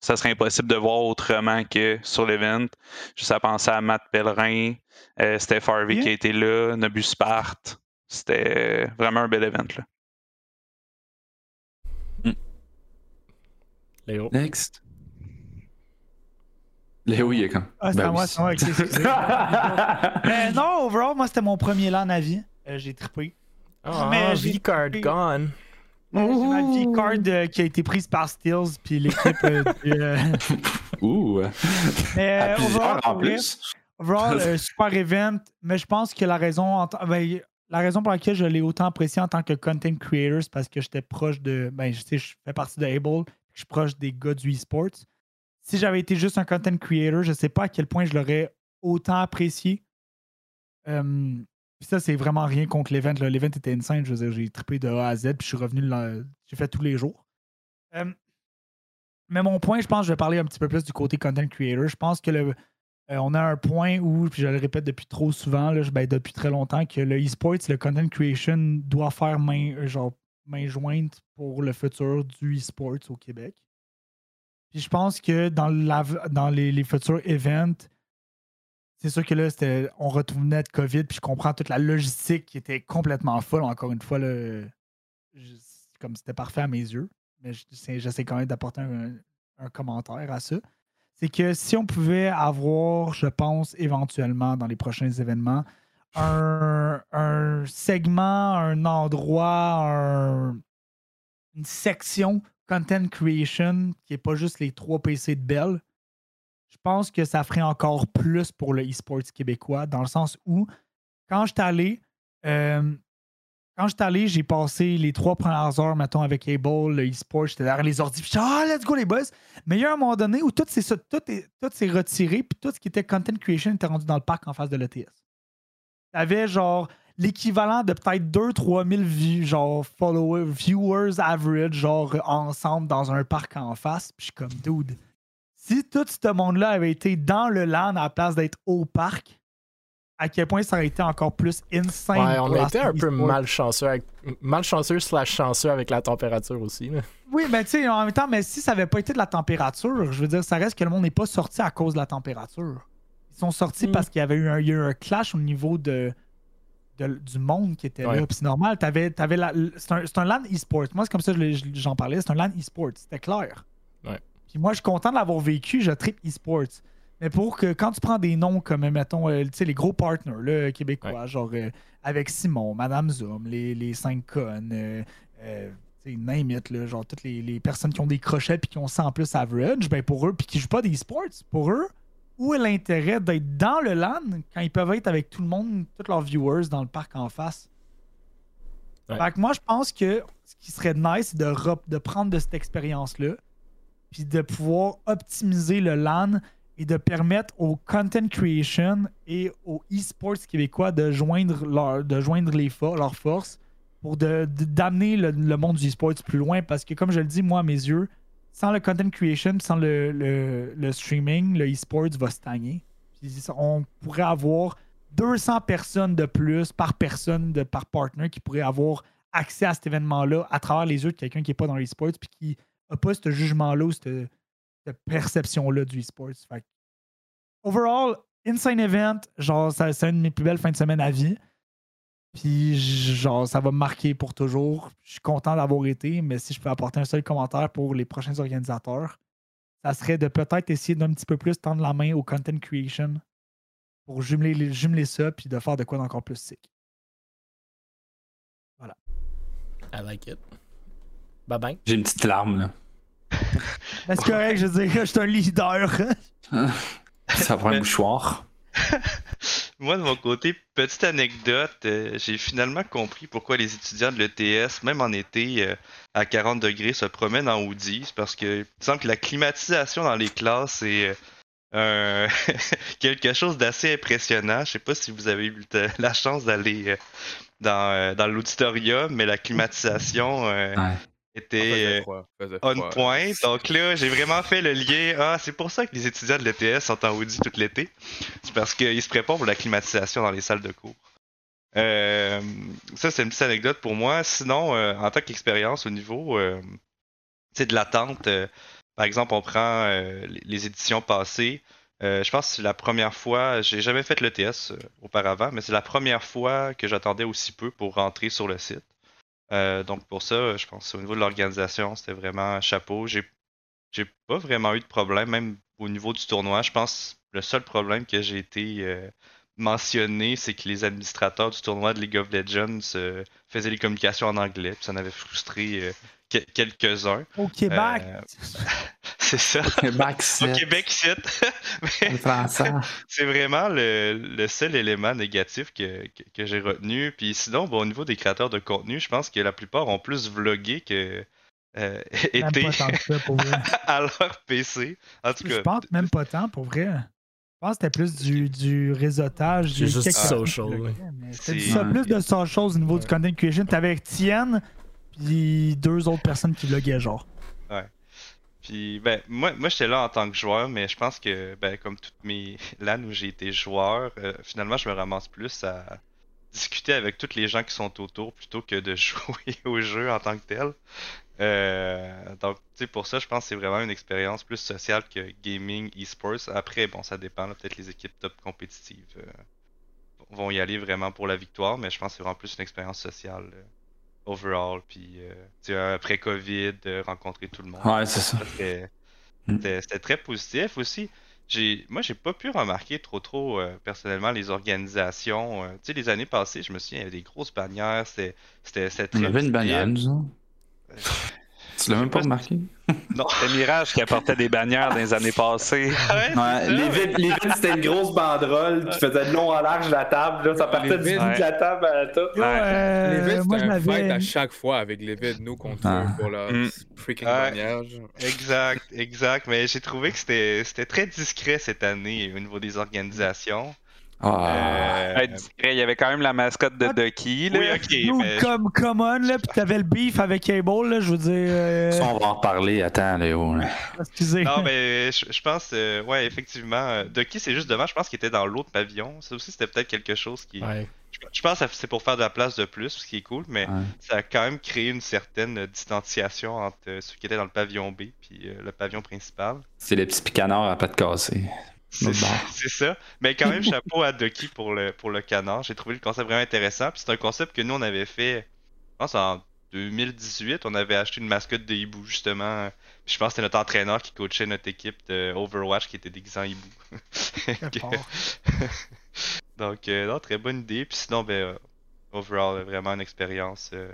ça serait impossible de voir autrement que sur l'event. Juste à penser à Matt Pellerin, euh, Steph Harvey Yeah. qui a été là, Nobus Spart. C'était vraiment un bel event. Là. Léo. Next. Léo, il est quand Ah, c'est Ben à moi, c'est à moi, excusez. Mais *laughs* non, overall, moi, c'était mon premier LAN à vie. Euh, j'ai trippé. Ah, Mais j'ai- V-Card gone. J'ai ma V-card euh, qui a été prise par Steels, puis l'équipe euh, du, euh, *laughs* Ouh. Mais À euh, plusieurs overall, en plus. overall, *laughs* euh, super event, mais je pense que la raison, en ben, la raison pour laquelle je l'ai autant apprécié en tant que content creator, c'est parce que j'étais proche de. Ben, je sais, je fais partie de Able, je suis proche des gars du e-sports. Si j'avais été juste un content creator, je sais pas à quel point je l'aurais autant apprécié. Puis ça, c'est vraiment rien contre l'event. L'event était insane. J'ai trippé de A à Z, puis je suis revenu. J'ai fait tous les jours. Euh, mais mon point, je pense, je vais parler un petit peu plus du côté content creator. Je pense que euh, on a un point où, puis je le répète depuis trop souvent, ben, depuis très longtemps, que le e-sports, le content creation doit faire main, euh, main jointe pour le futur du e-sports au Québec. Puis je pense que dans, les, futurs events, c'est sûr que là, on retournait de COVID, puis je comprends toute la logistique qui était complètement folle. Encore une fois, comme c'était parfait à mes yeux. Mais j'essaie quand même d'apporter un, commentaire à ça. C'est que si on pouvait avoir, je pense, éventuellement dans les prochains événements, un, un segment, un endroit, un- une section content creation qui n'est pas juste les trois PC de Bell, je pense que ça ferait encore plus pour le e-sports québécois, dans le sens où, quand je suis allé, euh, quand je allé, j'ai passé les trois premières heures, mettons, avec Able, le e-sport, j'étais derrière les ordi, puis j'étais, ah, let's go les boys! Mais il y a un moment donné où tout s'est tout, est- tout s'est retiré, puis tout ce qui était content creation était rendu dans le parc en face de l'ETS. T'avais genre l'équivalent de peut-être 2-3 000 vues, genre followers, viewers average, genre ensemble dans un parc en face. Puis je suis comme, dude, si tout ce monde-là avait été dans le LAN à la place d'être au parc, à quel point ça aurait été encore plus insane. Ouais, on a été un peu malchanceux, avec... malchanceux slash chanceux avec la température aussi. là. Oui, mais tu sais, en même temps, mais si ça avait pas été de la température, je veux dire, ça reste que le monde n'est pas sorti à cause de la température. Ils sont sortis Mm. parce qu'il y avait eu un, il y a eu un clash au niveau de, de- du monde qui était Ouais. là. Puis c'est normal, t'avais, t'avais la- c'est, un, c'est un LAN e-sport. Moi, c'est comme ça que j'en parlais. C'est un LAN e-sport. C'était clair. Ouais. Puis moi, je suis content de l'avoir vécu. Je tripe e-sports. Mais pour que quand tu prends des noms comme, mettons, euh, tu sais, les gros partners là, québécois, genre euh, avec Simon, Madame Zoom, les, les 5 connes, euh, euh, tu sais, name it, là, genre toutes les, les personnes qui ont des crochets puis qui ont 100 plus average, ben pour eux, puis qui jouent pas des sports, pour eux, où est l'intérêt d'être dans le LAN quand ils peuvent être avec tout le monde, tous leurs viewers dans le parc en face? Ouais. Fait que moi, je pense que ce qui serait nice, c'est de, prendre de cette expérience-là, puis de pouvoir optimiser le LAN et de permettre au content creation et aux e-sports québécois de joindre, leur, de joindre les fo- leurs forces pour de- de- d'amener le, le monde du e-sports plus loin. Parce que, comme je le dis, moi, à mes yeux, sans le content creation, sans le, le- streaming, le e-sports va stagner. On pourrait avoir 200 personnes de plus par personne, de, par partner, qui pourraient avoir accès à cet événement-là à travers les yeux de quelqu'un qui n'est pas dans l'e-sports puis qui n'a pas ce jugement-là ou cette, perception-là du e-sports. Overall, insane event, genre, c'est une de mes plus belles fins de semaine à vie. Puis, genre, ça va me marquer pour toujours. Je suis content d'avoir été, mais si je peux apporter un seul commentaire pour les prochains organisateurs, ça serait de peut-être essayer d'un petit peu plus tendre la main au content creation pour jumeler, les- jumeler ça puis de faire de quoi d'encore plus sick. I like it. Bye bye. J'ai une petite larme, là. Mais *laughs* c'est correct, je veux dire, je suis un leader. *laughs* Ça prend un mouchoir. *laughs* Moi, de mon côté, petite anecdote, euh, j'ai finalement compris pourquoi les étudiants de l'ETS, même en été euh, à 40 degrés, se promènent en hoodie. Parce que il semble que la climatisation dans les classes est euh, *laughs* quelque chose d'assez impressionnant. Je sais pas si vous avez eu la chance d'aller dans, dans l'auditorium, mais la climatisation. Était... froid, on froid. point. Donc là, j'ai vraiment fait le lien. Ah, c'est pour ça que les étudiants de l'ETS sont en Audi tout l'été. C'est parce qu'ils se préparent pour la climatisation dans les salles de cours. Euh, ça, c'est une petite anecdote pour moi. Sinon, euh, en tant qu'expérience au niveau euh, de l'attente, euh, par exemple, on prend les, éditions passées. Je pense que c'est la première fois, j'ai jamais fait l'ETS auparavant, mais c'est la première fois que j'attendais aussi peu pour rentrer sur le site. Euh, donc pour ça, je pense au niveau de l'organisation, c'était vraiment chapeau. J'ai j'ai pas vraiment eu de problème, même au niveau du tournoi. Je pense que le seul problème que j'ai été euh, mentionné, c'est que les administrateurs du tournoi de League of Legends euh, faisaient les communications en anglais, puis ça en avait frustré que- quelques-uns. Au Québec? *laughs* C'est ça. *laughs* Québec, Au c'est Québec, c'est. C'est vraiment le, le seul élément négatif que, que, que j'ai retenu. Puis sinon, bon, au niveau des créateurs de contenu, je pense que la plupart ont plus vlogué que euh, *laughs* été *laughs* à leur PC. En tout Je cas, pense même pas tant, pour vrai. Je pense que c'était plus du, du réseautage. C'est du juste social, C'était C'est- ça, plus de social au niveau du content creation. T'avais Tienne, puis deux autres personnes qui vloguaient, genre. Puis, ben, moi, moi j'étais là en tant que joueur, mais je pense que, ben, comme toutes mes *laughs* LAN où j'ai été joueur, euh, finalement, je me ramasse plus à discuter avec tous les gens qui sont autour plutôt que de *laughs* jouer au jeu en tant que tel. Euh, donc, tu sais, pour ça, je pense que c'est vraiment une expérience plus sociale que gaming, e-sports. Après, bon, ça dépend, peut-être les équipes top compétitives euh, vont y aller vraiment pour la victoire, mais je pense que c'est vraiment plus une expérience sociale euh, overall. Puis, euh, après Covid, euh, rencontrer tout le monde. Ouais, c'est ça. C'était c'était très positif aussi. J'ai, moi, j'ai pas pu remarquer trop trop euh, personnellement les organisations. euh, tu sais, les années passées, je me souviens, il y avait des grosses bannières. C'était, c'était, c'était On très avait une visuel. bannière, nous. Tu l'as même pas remarqué? *laughs* Non. C'était Mirage qui apportait des bannières dans les années passées. *laughs* Ouais, Ouais, les vides, les vides, c'était une grosse banderole qui faisait de long en large de la table. Là, ça partait du ouais. de la table à la top. Euh, Les vides, moi, c'était je un fight à chaque fois avec les vides, nous contre Ah. eux pour leur Mm. freaking Ouais. bannière. Exact, exact. Mais j'ai trouvé que c'était, c'était très discret cette année au niveau des organisations. Ah. Euh, Il y avait quand même la mascotte de Ducky. Là. oui, ok, Dude, *laughs* mais je- comme Common, là, pis t'avais le beef avec Cable, là, je veux dire. euh, Ça, on va en reparler. Attends, Léo. là. Excusez. Non, mais je, pense, euh, ouais, effectivement, Ducky, c'est juste dommage. Je pense qu'il était dans l'autre pavillon. Ça aussi, c'était peut-être quelque chose qui. Ouais. Je, pense que c'est pour faire de la place de plus, ce qui est cool, mais Ouais. ça a quand même créé une certaine distanciation entre ceux qui étaient dans le pavillon B puis euh, le pavillon principal. C'est les petits picanards à pas de casser. C'est bord. *laughs* c'est ça. Mais quand même, chapeau à Ducky pour le, pour le canard. J'ai trouvé le concept vraiment intéressant. Puis c'est un concept que nous, on avait fait, je pense, en 2018. On avait acheté une mascotte de hibou, justement. Puis je pense que c'était notre entraîneur qui coachait notre équipe de Overwatch qui était déguisé en hibou. *laughs* *laughs* Donc, euh, non, très bonne idée. Puis sinon, ben, euh, overall, vraiment une expérience. Euh...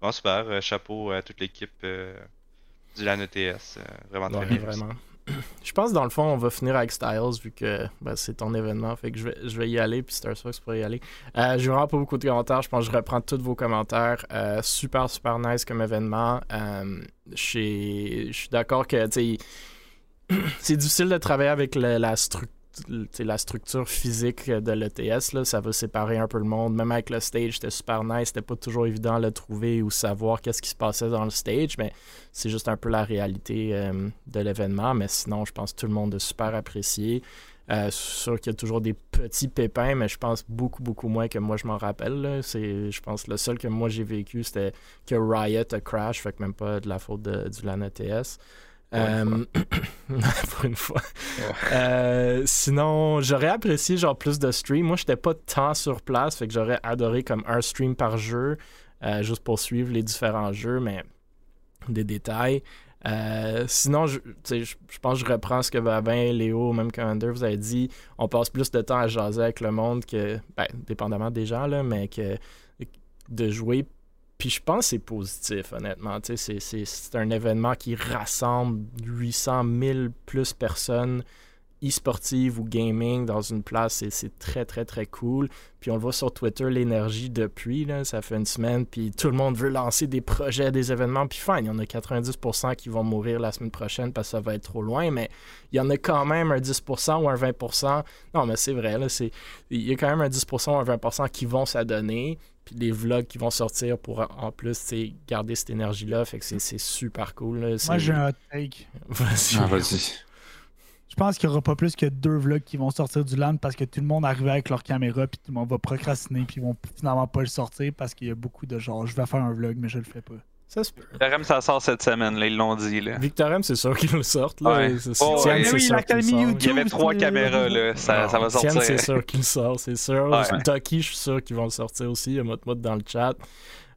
Bon, super. chapeau à toute l'équipe du LAN ETS. vraiment très Ouais, bien. vraiment. *clears throat* Je pense dans le fond, on va finir avec Styles vu que ben, c'est ton événement. Fait que je vais, je vais y aller, puis Star Fox pourrait y aller. Euh, J'ai pas beaucoup de commentaires. Je pense que je reprends tous vos commentaires. Euh, super, super nice comme événement. Euh, Je suis d'accord que *clears throat* c'est difficile de travailler avec la structure. La structure physique de l'ETS, ça va séparer un peu le monde. Même avec le stage, c'était super nice. C'était pas toujours évident de le trouver ou savoir qu'est-ce qui se passait dans le stage, mais c'est juste un peu la réalité euh, de l'événement. Mais sinon, je pense que tout le monde a super apprécié. Euh, sûr qu'il y a toujours des petits pépins, mais je pense beaucoup, beaucoup moins que moi je m'en rappelle. je pense que le seul que moi j'ai vécu, c'était que Riot a crash, fait que même pas de la faute de- du LAN ETS. Pour une Euh, *laughs* pour une fois. Euh, sinon, j'aurais apprécié genre plus de stream. Moi, j'étais pas tant sur place, fait que j'aurais adoré comme un stream par jeu, euh, juste pour suivre les différents jeux, mais des détails. Sinon, je pense que je reprends ce que Babin, Léo, même Commander vous avez dit. On passe plus de temps à jaser avec le monde que, ben, dépendamment des gens, là, mais que de jouer. Puis je pense que c'est positif, honnêtement. C'est, un événement qui rassemble 800 000 plus personnes e-sportives ou gaming dans une place. C'est, très, très, très cool. Puis on le voit sur Twitter, l'énergie depuis, là, ça fait une semaine. Puis tout le monde veut lancer des projets, des événements. Puis fine, il y en a 90% qui vont mourir la semaine prochaine parce que ça va être trop loin. Mais il y en a quand même un 10% ou un 20%. Non, mais c'est vrai, là, il y a quand même un 10% ou un 20% qui vont s'adonner. Des vlogs qui vont sortir pour en plus garder cette énergie-là. Fait que c'est, c'est super cool. là. Moi, j'ai un hot take. *laughs* Vas-y. Ah, vas-y. Je pense qu'il n'y aura pas plus que deux vlogs qui vont sortir du land parce que tout le monde arrive avec leur caméra puis tout le monde va procrastiner puis ils vont finalement pas le sortir parce qu'il y a beaucoup de genre je vais faire un vlog mais je le fais pas. Ça se peut. RM, ça sort cette semaine, là, ils l'ont dit. Là. Victorem, c'est sûr qu'ils le sortent. Là. Ouais. C'est- Oh, Tian, ouais. c'est Oui, sûr qu'il le sort. Il y avait trois c'est- caméras, là. Ça, ça va Tian, sortir. c'est sûr qu'il le sort, c'est sûr. Ouais. Ducky, je suis sûr qu'ils vont le sortir aussi. Il y a Mot dans le chat.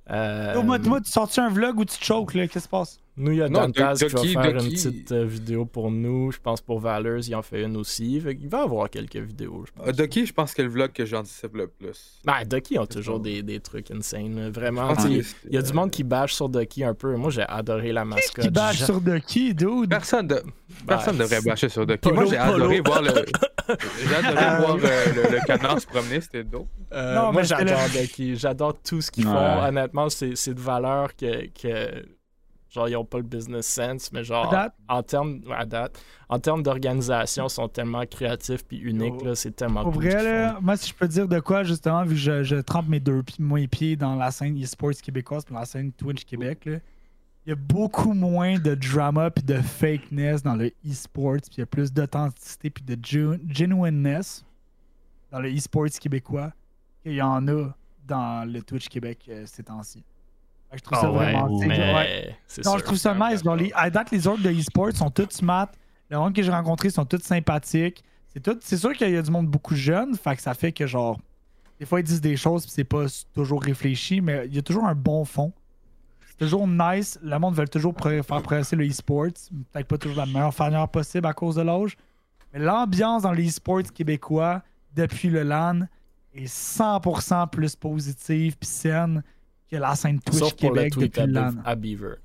Euh, moi, tu sortis un vlog où tu te choques là, qu'est-ce qui se passe? Nous, il y a Non, Dantaz qui va Ducky, faire Ducky. une petite euh, vidéo pour nous. Je pense pour Valors, il en fait une aussi. Fait il va y avoir quelques vidéos, je pense. Euh, Ducky, je pense que c'est le vlog que j'anticipe le plus. Ben, Ducky ont toujours des, des trucs insane. Vraiment, c'est- il y a du monde qui bâche sur Ducky un peu. Moi, j'ai adoré la mascotte. Qui bâche sur qui, dude? Personne, de... Personne Ben, devrait c'est- bâcher sur Ducky. Polo, Moi, j'ai adoré voir le. J'ai *laughs* adoré Euh, voir euh, le, le canard se promener, c'était dope. Euh, Non, moi, j'adore le- Ducky. J'adore tout ce qu'ils Ouais. font. Honnêtement, c'est c'est de valeur que, que. Genre, ils n'ont pas le business sense, mais genre, À date? en termes. En termes d'organisation, ils sont tellement créatifs puis uniques. Là, C'est tellement Pour cool. vrai, là, moi, si je peux dire de quoi, justement, vu que je, je trempe mes deux pieds, mes pieds dans la scène e-sports québécoise puis dans la scène Twitch Québec, là, il y a beaucoup moins de drama puis de fakeness dans le e-sports, puis il y a plus d'authenticité puis de genu- genuineness dans le e-sports québécois qu'il y en a dans le Twitch Québec euh, ces temps-ci. Je trouve ça. Ah ouais, vraiment... Non, sûr. je trouve ça nice. Genre, les, à date, les orgs de e-sport sont tous smart. Le monde que j'ai rencontré sont tous sympathiques. C'est tout, c'est sûr qu'il y a du monde beaucoup jeune, fait que ça fait que genre des fois ils disent des choses puis c'est pas toujours réfléchi, mais il y a toujours un bon fond. c'est toujours nice. Le monde veut toujours faire progresser le e-sports. Peut-être pas toujours la meilleure manière possible à cause de l'âge. Mais l'ambiance dans les e-sports québécois depuis le LAN est 100% plus positive puis saine que la scène Twitch Sauf pour le Québec tweet depuis à, à Beaver.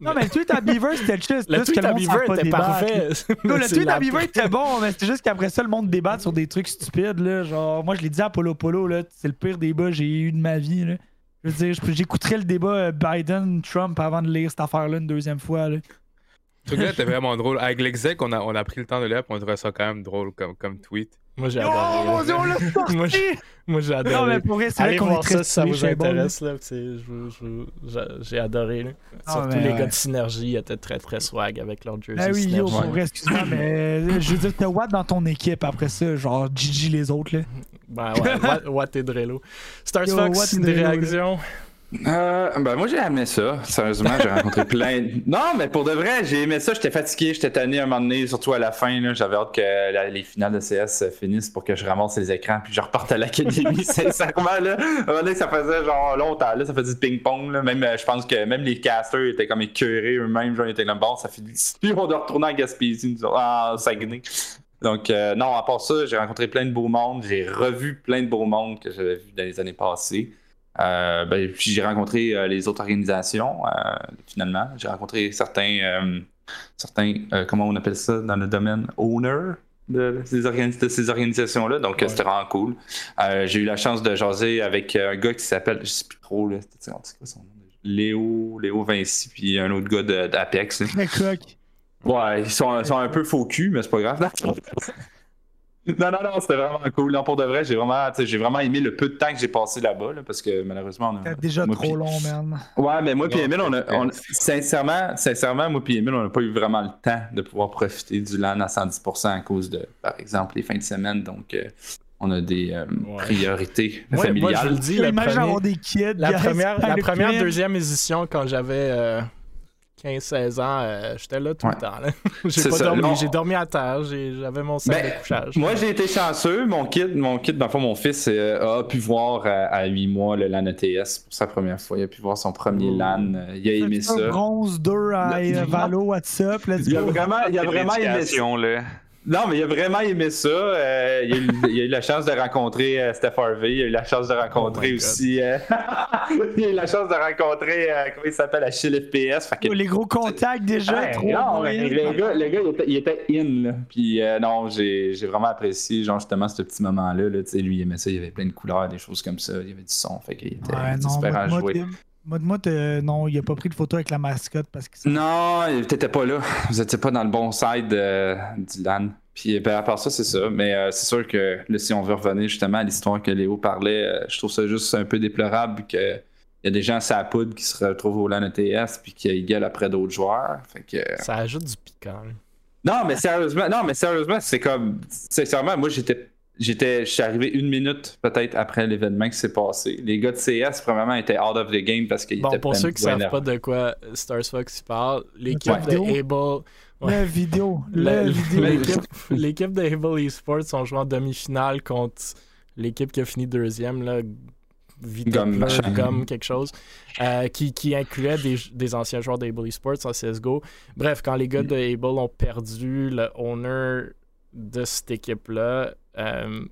Non, mais le tweet à Beaver, c'était juste. Le juste tweet que à Beaver pas était parfait. *laughs* Non, le *laughs* tweet à Beaver était bon, mais c'était juste qu'après ça, le monde débatte sur des trucs stupides. Là. Genre, moi, je l'ai dit à Polo Polo, là, c'est le pire débat que j'ai eu de ma vie. Là. Je veux dire, j'écouterais le débat euh, Biden-Trump avant de lire cette affaire-là une deuxième fois. Là. Ce truc-là était vraiment drôle. Avec l'exec, on a, on a pris le temps de lire, puis on trouvait ça quand même drôle comme, comme tweet. Moi, j'ai Oh mon dieu, adoré. on l'a *laughs* sorti! Moi, j'ai- Moi, j'ai Non, adoré. mais pour vrai, c'est vrai Allez qu'on voir ça si ça stylé vous intéresse. Là, je je j'ai- adoré. là. Ah, Surtout mais les ouais. gars de Synergie étaient très très swag avec leur jersey. Ah oui, yo, Synergie. pour vrai, excuse-moi, mais euh, je veux dire, t'as Watt dans ton équipe après ça, genre Gigi les autres, là. Ben ouais, Watt- *laughs* Watt et Drello. Stars Yo, Fox, Watt et des Drello, là. Euh, ben moi j'ai aimé ça. Sérieusement, j'ai rencontré *laughs* plein. Non, mais pour de vrai, j'ai aimé ça. J'étais fatigué, j'étais tanné un moment donné, surtout à la fin. J'avais hâte que la- les finales de CS finissent pour que je ramasse les écrans puis je reparte à l'académie. *laughs* Sincèrement, là, un moment donné, ça faisait genre longtemps. Là, ça faisait du ping-pong. là. Même, euh, je pense que même les casters étaient comme écœurés eux-mêmes. Genre, ils étaient comme bon, ça fait plus on doit retourner à Gaspésie, en Saguenay. Donc, euh, non, à part ça, j'ai rencontré plein de beaux mondes. J'ai revu plein de beaux mondes que j'avais vus dans les années passées. Euh, ben, puis j'ai rencontré euh, les autres organisations, euh, finalement. J'ai rencontré certains, certains comment on appelle ça dans le domaine, owner de ces, organi- de ces organisations-là. Donc, Ouais. c'était vraiment cool. J'ai eu la chance de jaser avec un gars qui s'appelle, je sais plus trop, là, c'est quoi son nom? Léo, Léo Vinci, puis un autre gars d'Apex. *laughs* là. Ouais, ils sont, sont un peu faux cul, mais c'est pas grave. *laughs* Non, non, non, c'était vraiment cool. Non, pour de vrai, j'ai vraiment, j'ai vraiment aimé le peu de temps que j'ai passé là-bas, là, parce que malheureusement, on a. C'était déjà moi, trop long, man. Ouais, mais moi puis Emile, on a, on- sincèrement, sincèrement, moi puis Emile, on n'a pas eu vraiment le temps de pouvoir profiter du LAN à 110% à cause de, par exemple, les fins de semaine. Donc, euh, on a des euh, Ouais. priorités Moi, moi, je familiales. vous le dis, premier- avoir des kids. la première, la deuxième édition, quand j'avais euh, 15-16 ans, euh, j'étais là tout Ouais. le temps. là. *laughs* j'ai pas ça, dormi, non. j'ai dormi à terre, j'ai- j'avais mon sac Ben, de couchage. Moi, j'ai été chanceux. Mon kid, mon fond, mon fils euh, a pu voir à, à 8 mois le LAN ETS pour sa première fois. Il a pu voir son premier LAN. euh, Il a aimé ça. Bronze 2 à euh, Valo, what's up, let's Il a go. vraiment, il a vraiment aimé ça. Là. Non, mais il a vraiment aimé ça. Euh, il, a eu, il a eu la chance de rencontrer euh, Steph Harvey. Il a eu la chance de rencontrer Oh aussi. euh, *laughs* il a eu la chance de rencontrer, comment il s'appelle, Achille FPS. Que- Oh, Les gros contacts déjà, trop non, le gars, le gars, il était, il était in. Là. Puis non, j'ai vraiment apprécié, genre, justement, ce petit moment-là. Là, lui, il aimait ça. Il y avait plein de couleurs, des choses comme ça. Il y avait du son. Fait qu'il était, Ouais, il était non, super moi, à jouer. Moi, moi, t'es- non, il a pas pris de photo avec la mascotte parce que c'est Non, t'étais pas là. Vous étiez pas dans le bon side euh, du LAN. Puis ben, à part ça, c'est ça. Mais euh, c'est sûr que là, si on veut revenir justement à l'histoire que Léo parlait, euh, je trouve ça juste un peu déplorable que il y a des gens à sa poudre qui se retrouvent au LAN ETS puis qui gueulent après d'autres joueurs. Fait que... Ça ajoute du piquant. Non, mais sérieusement, non, mais sérieusement, c'est comme. Sincèrement, moi j'étais. J'étais, je suis arrivé une minute peut-être après l'événement qui s'est passé. Les gars de CS, premièrement, étaient out of the game parce qu'ils Bon, étaient pour ceux qui savent points pas de quoi Stars Fox parle, l'équipe Ouais. de Able. Ouais. La vidéo. *laughs* La- La vidéo. *laughs* L'équipe l'équipe de Able Esports ont joué en demi-finale contre l'équipe qui a fini deuxième, là, Gomme. Gomme, quelque chose, euh, qui, qui incluait des, des anciens joueurs d'Able Esports en CSGO. Bref, quand les gars de Able ont perdu le owner de cette équipe-là, euh,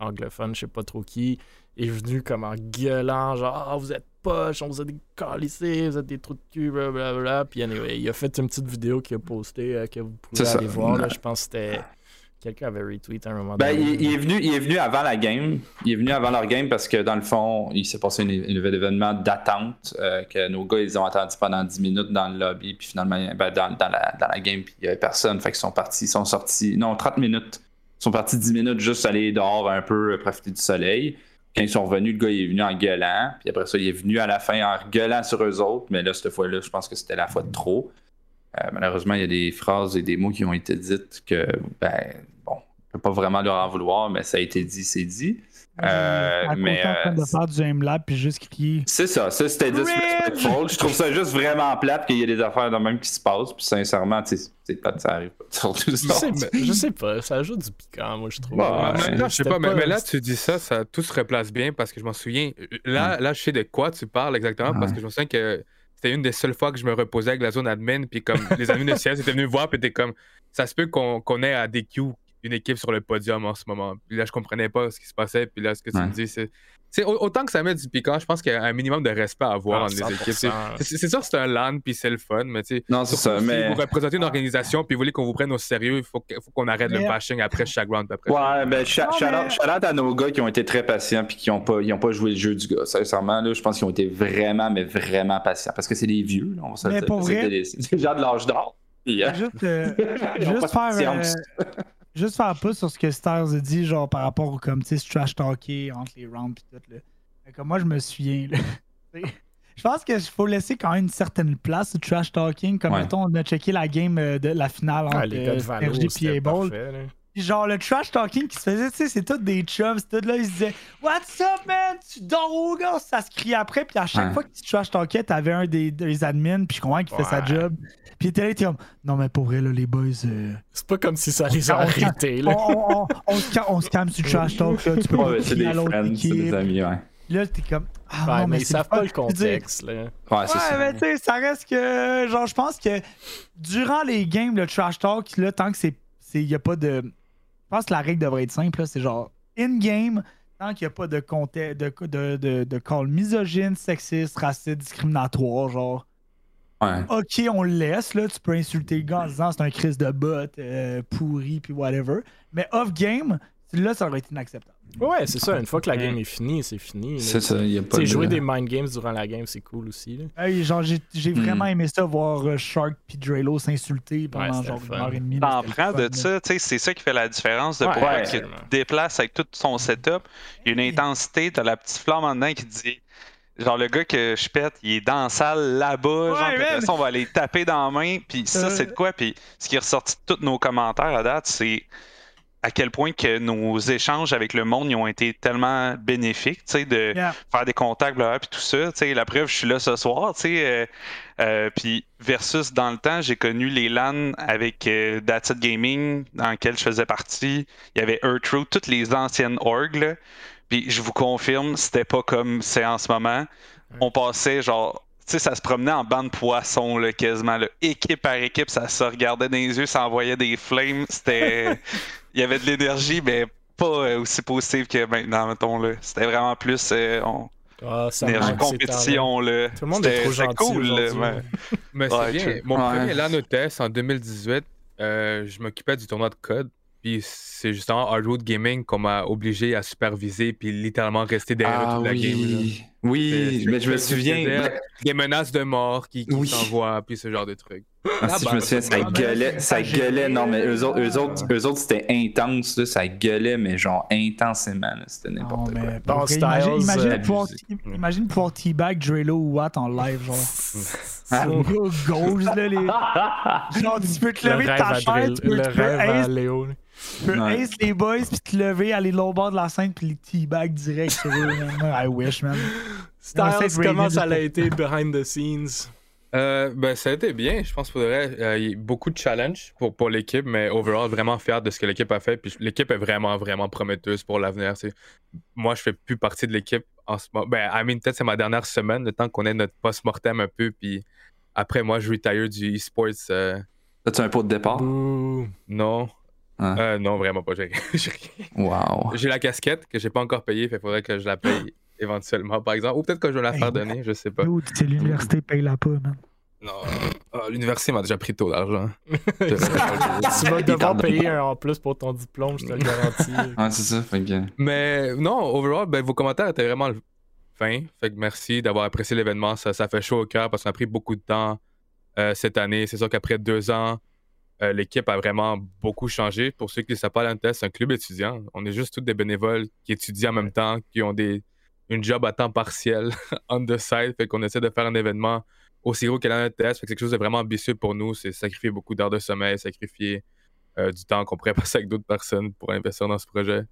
anglophone, je sais pas trop qui, est venu comme en gueulant, genre, Ah, vous êtes poche, on vous a décalissé, vous êtes des trous de cul, blablabla. Puis anyway, il a fait une petite vidéo qu'il a postée euh, que vous pouvez ça. aller voir. là. je pense que c'était. Quelqu'un avait retweet à un moment Ben, donné. il, il est venu, il est venu avant la game. Il est venu avant leur game parce que dans le fond, il s'est passé un, un événement d'attente euh, que nos gars ils ont attendu pendant 10 minutes dans le lobby puis finalement ben, dans, dans la, dans la game puis il y avait personne fait qu'ils sont partis, ils sont sortis non 30 minutes. Ils sont partis 10 minutes juste aller dehors un peu euh, profiter du soleil. Quand ils sont revenus, le gars est venu en gueulant, puis après ça il est venu à la fin en gueulant sur eux autres, mais là cette fois-là, je pense que c'était la fois de trop. Euh, malheureusement, il y a des phrases et des mots qui ont été dites que, ben, bon, on peut pas vraiment leur en vouloir, mais ça a été dit, c'est dit. Euh, à côté mais, en train de euh, faire du puis juste crier. C'est ça, ça c'était disrespectful. Je trouve ça juste vraiment plate qu'il y ait des affaires de même qui se passent, puis sincèrement, tu sais, c'est plate, ça arrive pas. Surtout Je sais, mais- je sais pas, ça ajoute du piquant, moi, je trouve. Ouais, ouais. maintenant, je sais pas, mais, pas- mais là, tu dis ça, ça, tout se replace bien parce que je m'en souviens. Là, là, je sais de quoi tu parles exactement parce que je me souviens que c'était une des seules fois que je me reposais avec la zone admin, puis comme les amis de CS étaient venus me voir, puis étaient comme, ça se peut qu'on qu'on ait à DQ une équipe sur le podium en ce moment. Puis là, je comprenais pas ce qui se passait, puis là, ce que tu Ouais. me dis, c'est. c'est au- autant que ça met du piquant, je pense qu'il y a un minimum de respect à avoir Ah, entre les équipes. 100%. C'est sûr que c'est un LAN, puis c'est le fun, mais tu sais. Non, c'est ça, Si mais. vous représentez une organisation, puis vous voulez qu'on vous prenne au sérieux, il faut qu'on arrête le bashing après chaque round. Après Ouais, ben, shout mais- à nos gars qui ont été très patients puis qui n'ont pas, ils ont pas joué le jeu du gars. Sincèrement, là, je pense qu'ils ont été vraiment, mais vraiment patients. Parce que c'est des vieux, là, on va se le dire. pour C'est vrai- des, c'est des gens de l'âge d'or. Euh, Juste, euh, *laughs* juste faire, euh, *laughs* juste faire pouce sur ce que Stars a dit, genre par rapport au comme, tu sais, trash talker entre les rounds pis tout, là. Fait que moi, je me souviens, là. *laughs* Je pense qu'il faut laisser quand même une certaine place au trash talking. Comme, Ouais. mettons, on a checké la game euh, de la finale entre Ah, les gars de euh, Valo, RG et parfait. Puis genre, le trash talking qui se faisait, tu sais, c'est tout des chums. C'est tout là, ils se disaient What's up, man? Tu dors au gars? Ça se crie après. Puis à chaque Ouais. fois que tu trash talkais, t'avais un des, des admins. Puis je comprends qu'il fait sa job. Puis il était là, il était comme Non, mais pour vrai, là, les boys. euh, C'est pas comme si ça les a on- arrêtés, là. on, on, on se ca- on se calme sur le trash talk. Là, tu peux ouais, pas c'est des friends, c'est des amis, ouais. Là, t'es comme Ah, Ouais, non, mais ils savent pas le contexte, là. Ouais, c'est Ouais, ça. mais tu sais, ça reste que. Genre, je pense que durant les games, le trash talk, là, tant que c'est. Il n'y a pas de. Je pense que la règle devrait être simple, c'est genre, in-game, tant qu'il n'y a pas de, de, de, de, de call misogyne, sexiste, raciste, discriminatoire, genre, Ouais. ok, on le laisse, là, tu peux insulter le gars en disant c'est un crise de bot, euh, pourri, puis whatever. Mais off-game, là, ça aurait été inacceptable. Ouais, c'est ça. Une fois que la Mm. game est finie, c'est fini. C'est ça, il y a Tu pas sais, de... jouer des mind games durant la game, c'est cool aussi. Là. Hey, genre, j'ai j'ai Hmm. vraiment aimé ça, voir euh, Shark puis Drelo s'insulter pendant genre une heure et demie. T'en prends de ça, tu sais, c'est ça qui fait la différence de Ouais, pourquoi ouais, que tu absolument. te déplaces avec tout son setup. Il y a une intensité, t'as la petite flamme en dedans qui te dit. Genre, le gars que je pète, il est dans la salle là-bas. genre, après man. ça, on va aller taper dans la main. Puis ça, Euh. c'est de quoi? Puis ce qui est ressorti de tous nos commentaires à date, c'est à quel point que nos échanges avec le monde ils ont été tellement bénéfiques, tu sais, de Yeah. faire des contacts, là, puis tout ça. Tu sais, la preuve, je suis là ce soir, tu sais. euh, euh, puis versus dans le temps, j'ai connu les LAN avec euh, That's It Gaming, dans lequel je faisais partie. Il y avait Earthroot, toutes les anciennes orgs, là. Puis je vous confirme, c'était pas comme c'est en ce moment. On passait genre. Tu sais, ça se promenait en bande de poissons, là, quasiment. Là. Équipe par équipe, ça se regardait dans les yeux, ça envoyait des flames. C'était. *laughs* Il y avait de l'énergie, mais pas euh, aussi positive que maintenant, mettons. Là. C'était vraiment plus. euh, on... Ah, ça énergie manque ces compétition, là. Tout le monde est trop gentil cool, là, là. *laughs* Mais c'est Ouais, bien. true. Mon Ouais. premier LAN hôtesse en 2018, euh, je m'occupais du tournoi de code. Puis c'est justement Hardwood Gaming qu'on m'a obligé à superviser puis littéralement rester derrière Ah toute la game. là. Oui, mais je me souviens... c'est- Des menaces de mort qui, qui Oui. s'envoient, puis ce genre de trucs. Ah, si, bah, je me souviens, ça, gueulait, ça gueulait, non, mais eux autres, eux autres, eux autres c'était intense, là, ça gueulait, mais genre intensément, c'était n'importe quoi. mais Bon, pour vrai, Styles, imagine, imagine, euh, pouvoir, imagine pouvoir teabag Drelo ou Watt en live, genre. *laughs* Ah. Au gauche, là, les... *laughs* Genre, tu peux te Le lever de ta chaise, tu peux, le tu peux rêve à ace, Léo. Tu peux Ouais. ace les boys, puis te lever, aller l'autre bord de la scène, puis les teabag direct sur eux. I wish, man. Styles, comment ça a été behind the scenes? Euh, ben, ça a été bien. Je pense qu'il faudrait. euh, il y a beaucoup de challenges pour, pour l'équipe, mais overall, vraiment fier de ce que l'équipe a fait. Puis l'équipe est vraiment, vraiment prometteuse pour l'avenir. Moi, je fais plus partie de l'équipe en ce moment. Ben, I mean, peut-être c'est ma dernière semaine, le temps qu'on ait notre post-mortem un peu. Puis après, moi, je retire du e-sports. euh, As-tu un pot de départ? Non. Ah. Euh, non, vraiment pas. J'ai. *laughs* Wow. J'ai la casquette que j'ai pas encore payée. Il faudrait que je la paye éventuellement, par exemple. Ou peut-être que je vais la Hey, faire donner, je sais pas. C'est l'université, paye-la pas, man. Non. Ah, L'université m'a déjà pris tôt d'argent. *laughs* tu vas devoir payer un en plus pour ton diplôme, je te le garantis. Ouais, *laughs* c'est ça, fait que... Mais non, overall, ben, vos commentaires étaient vraiment fins. Fait que merci d'avoir apprécié l'événement. Ça, ça fait chaud au cœur parce qu'on a pris beaucoup de temps euh, cette année. C'est sûr qu'après deux ans, euh, l'équipe a vraiment beaucoup changé. Pour ceux qui ne savent pas, l'ANTES, c'est un club étudiant. On est juste tous des bénévoles qui étudient en même temps, qui ont des, une job à temps partiel *laughs* on the side. Fait qu'on essaie de faire un événement aussi gros que l'ANTES. Fait que c'est quelque chose de vraiment ambitieux pour nous. C'est sacrifier beaucoup d'heures de sommeil, sacrifier euh, du temps qu'on pourrait *laughs* passer avec d'autres personnes pour investir dans ce projet.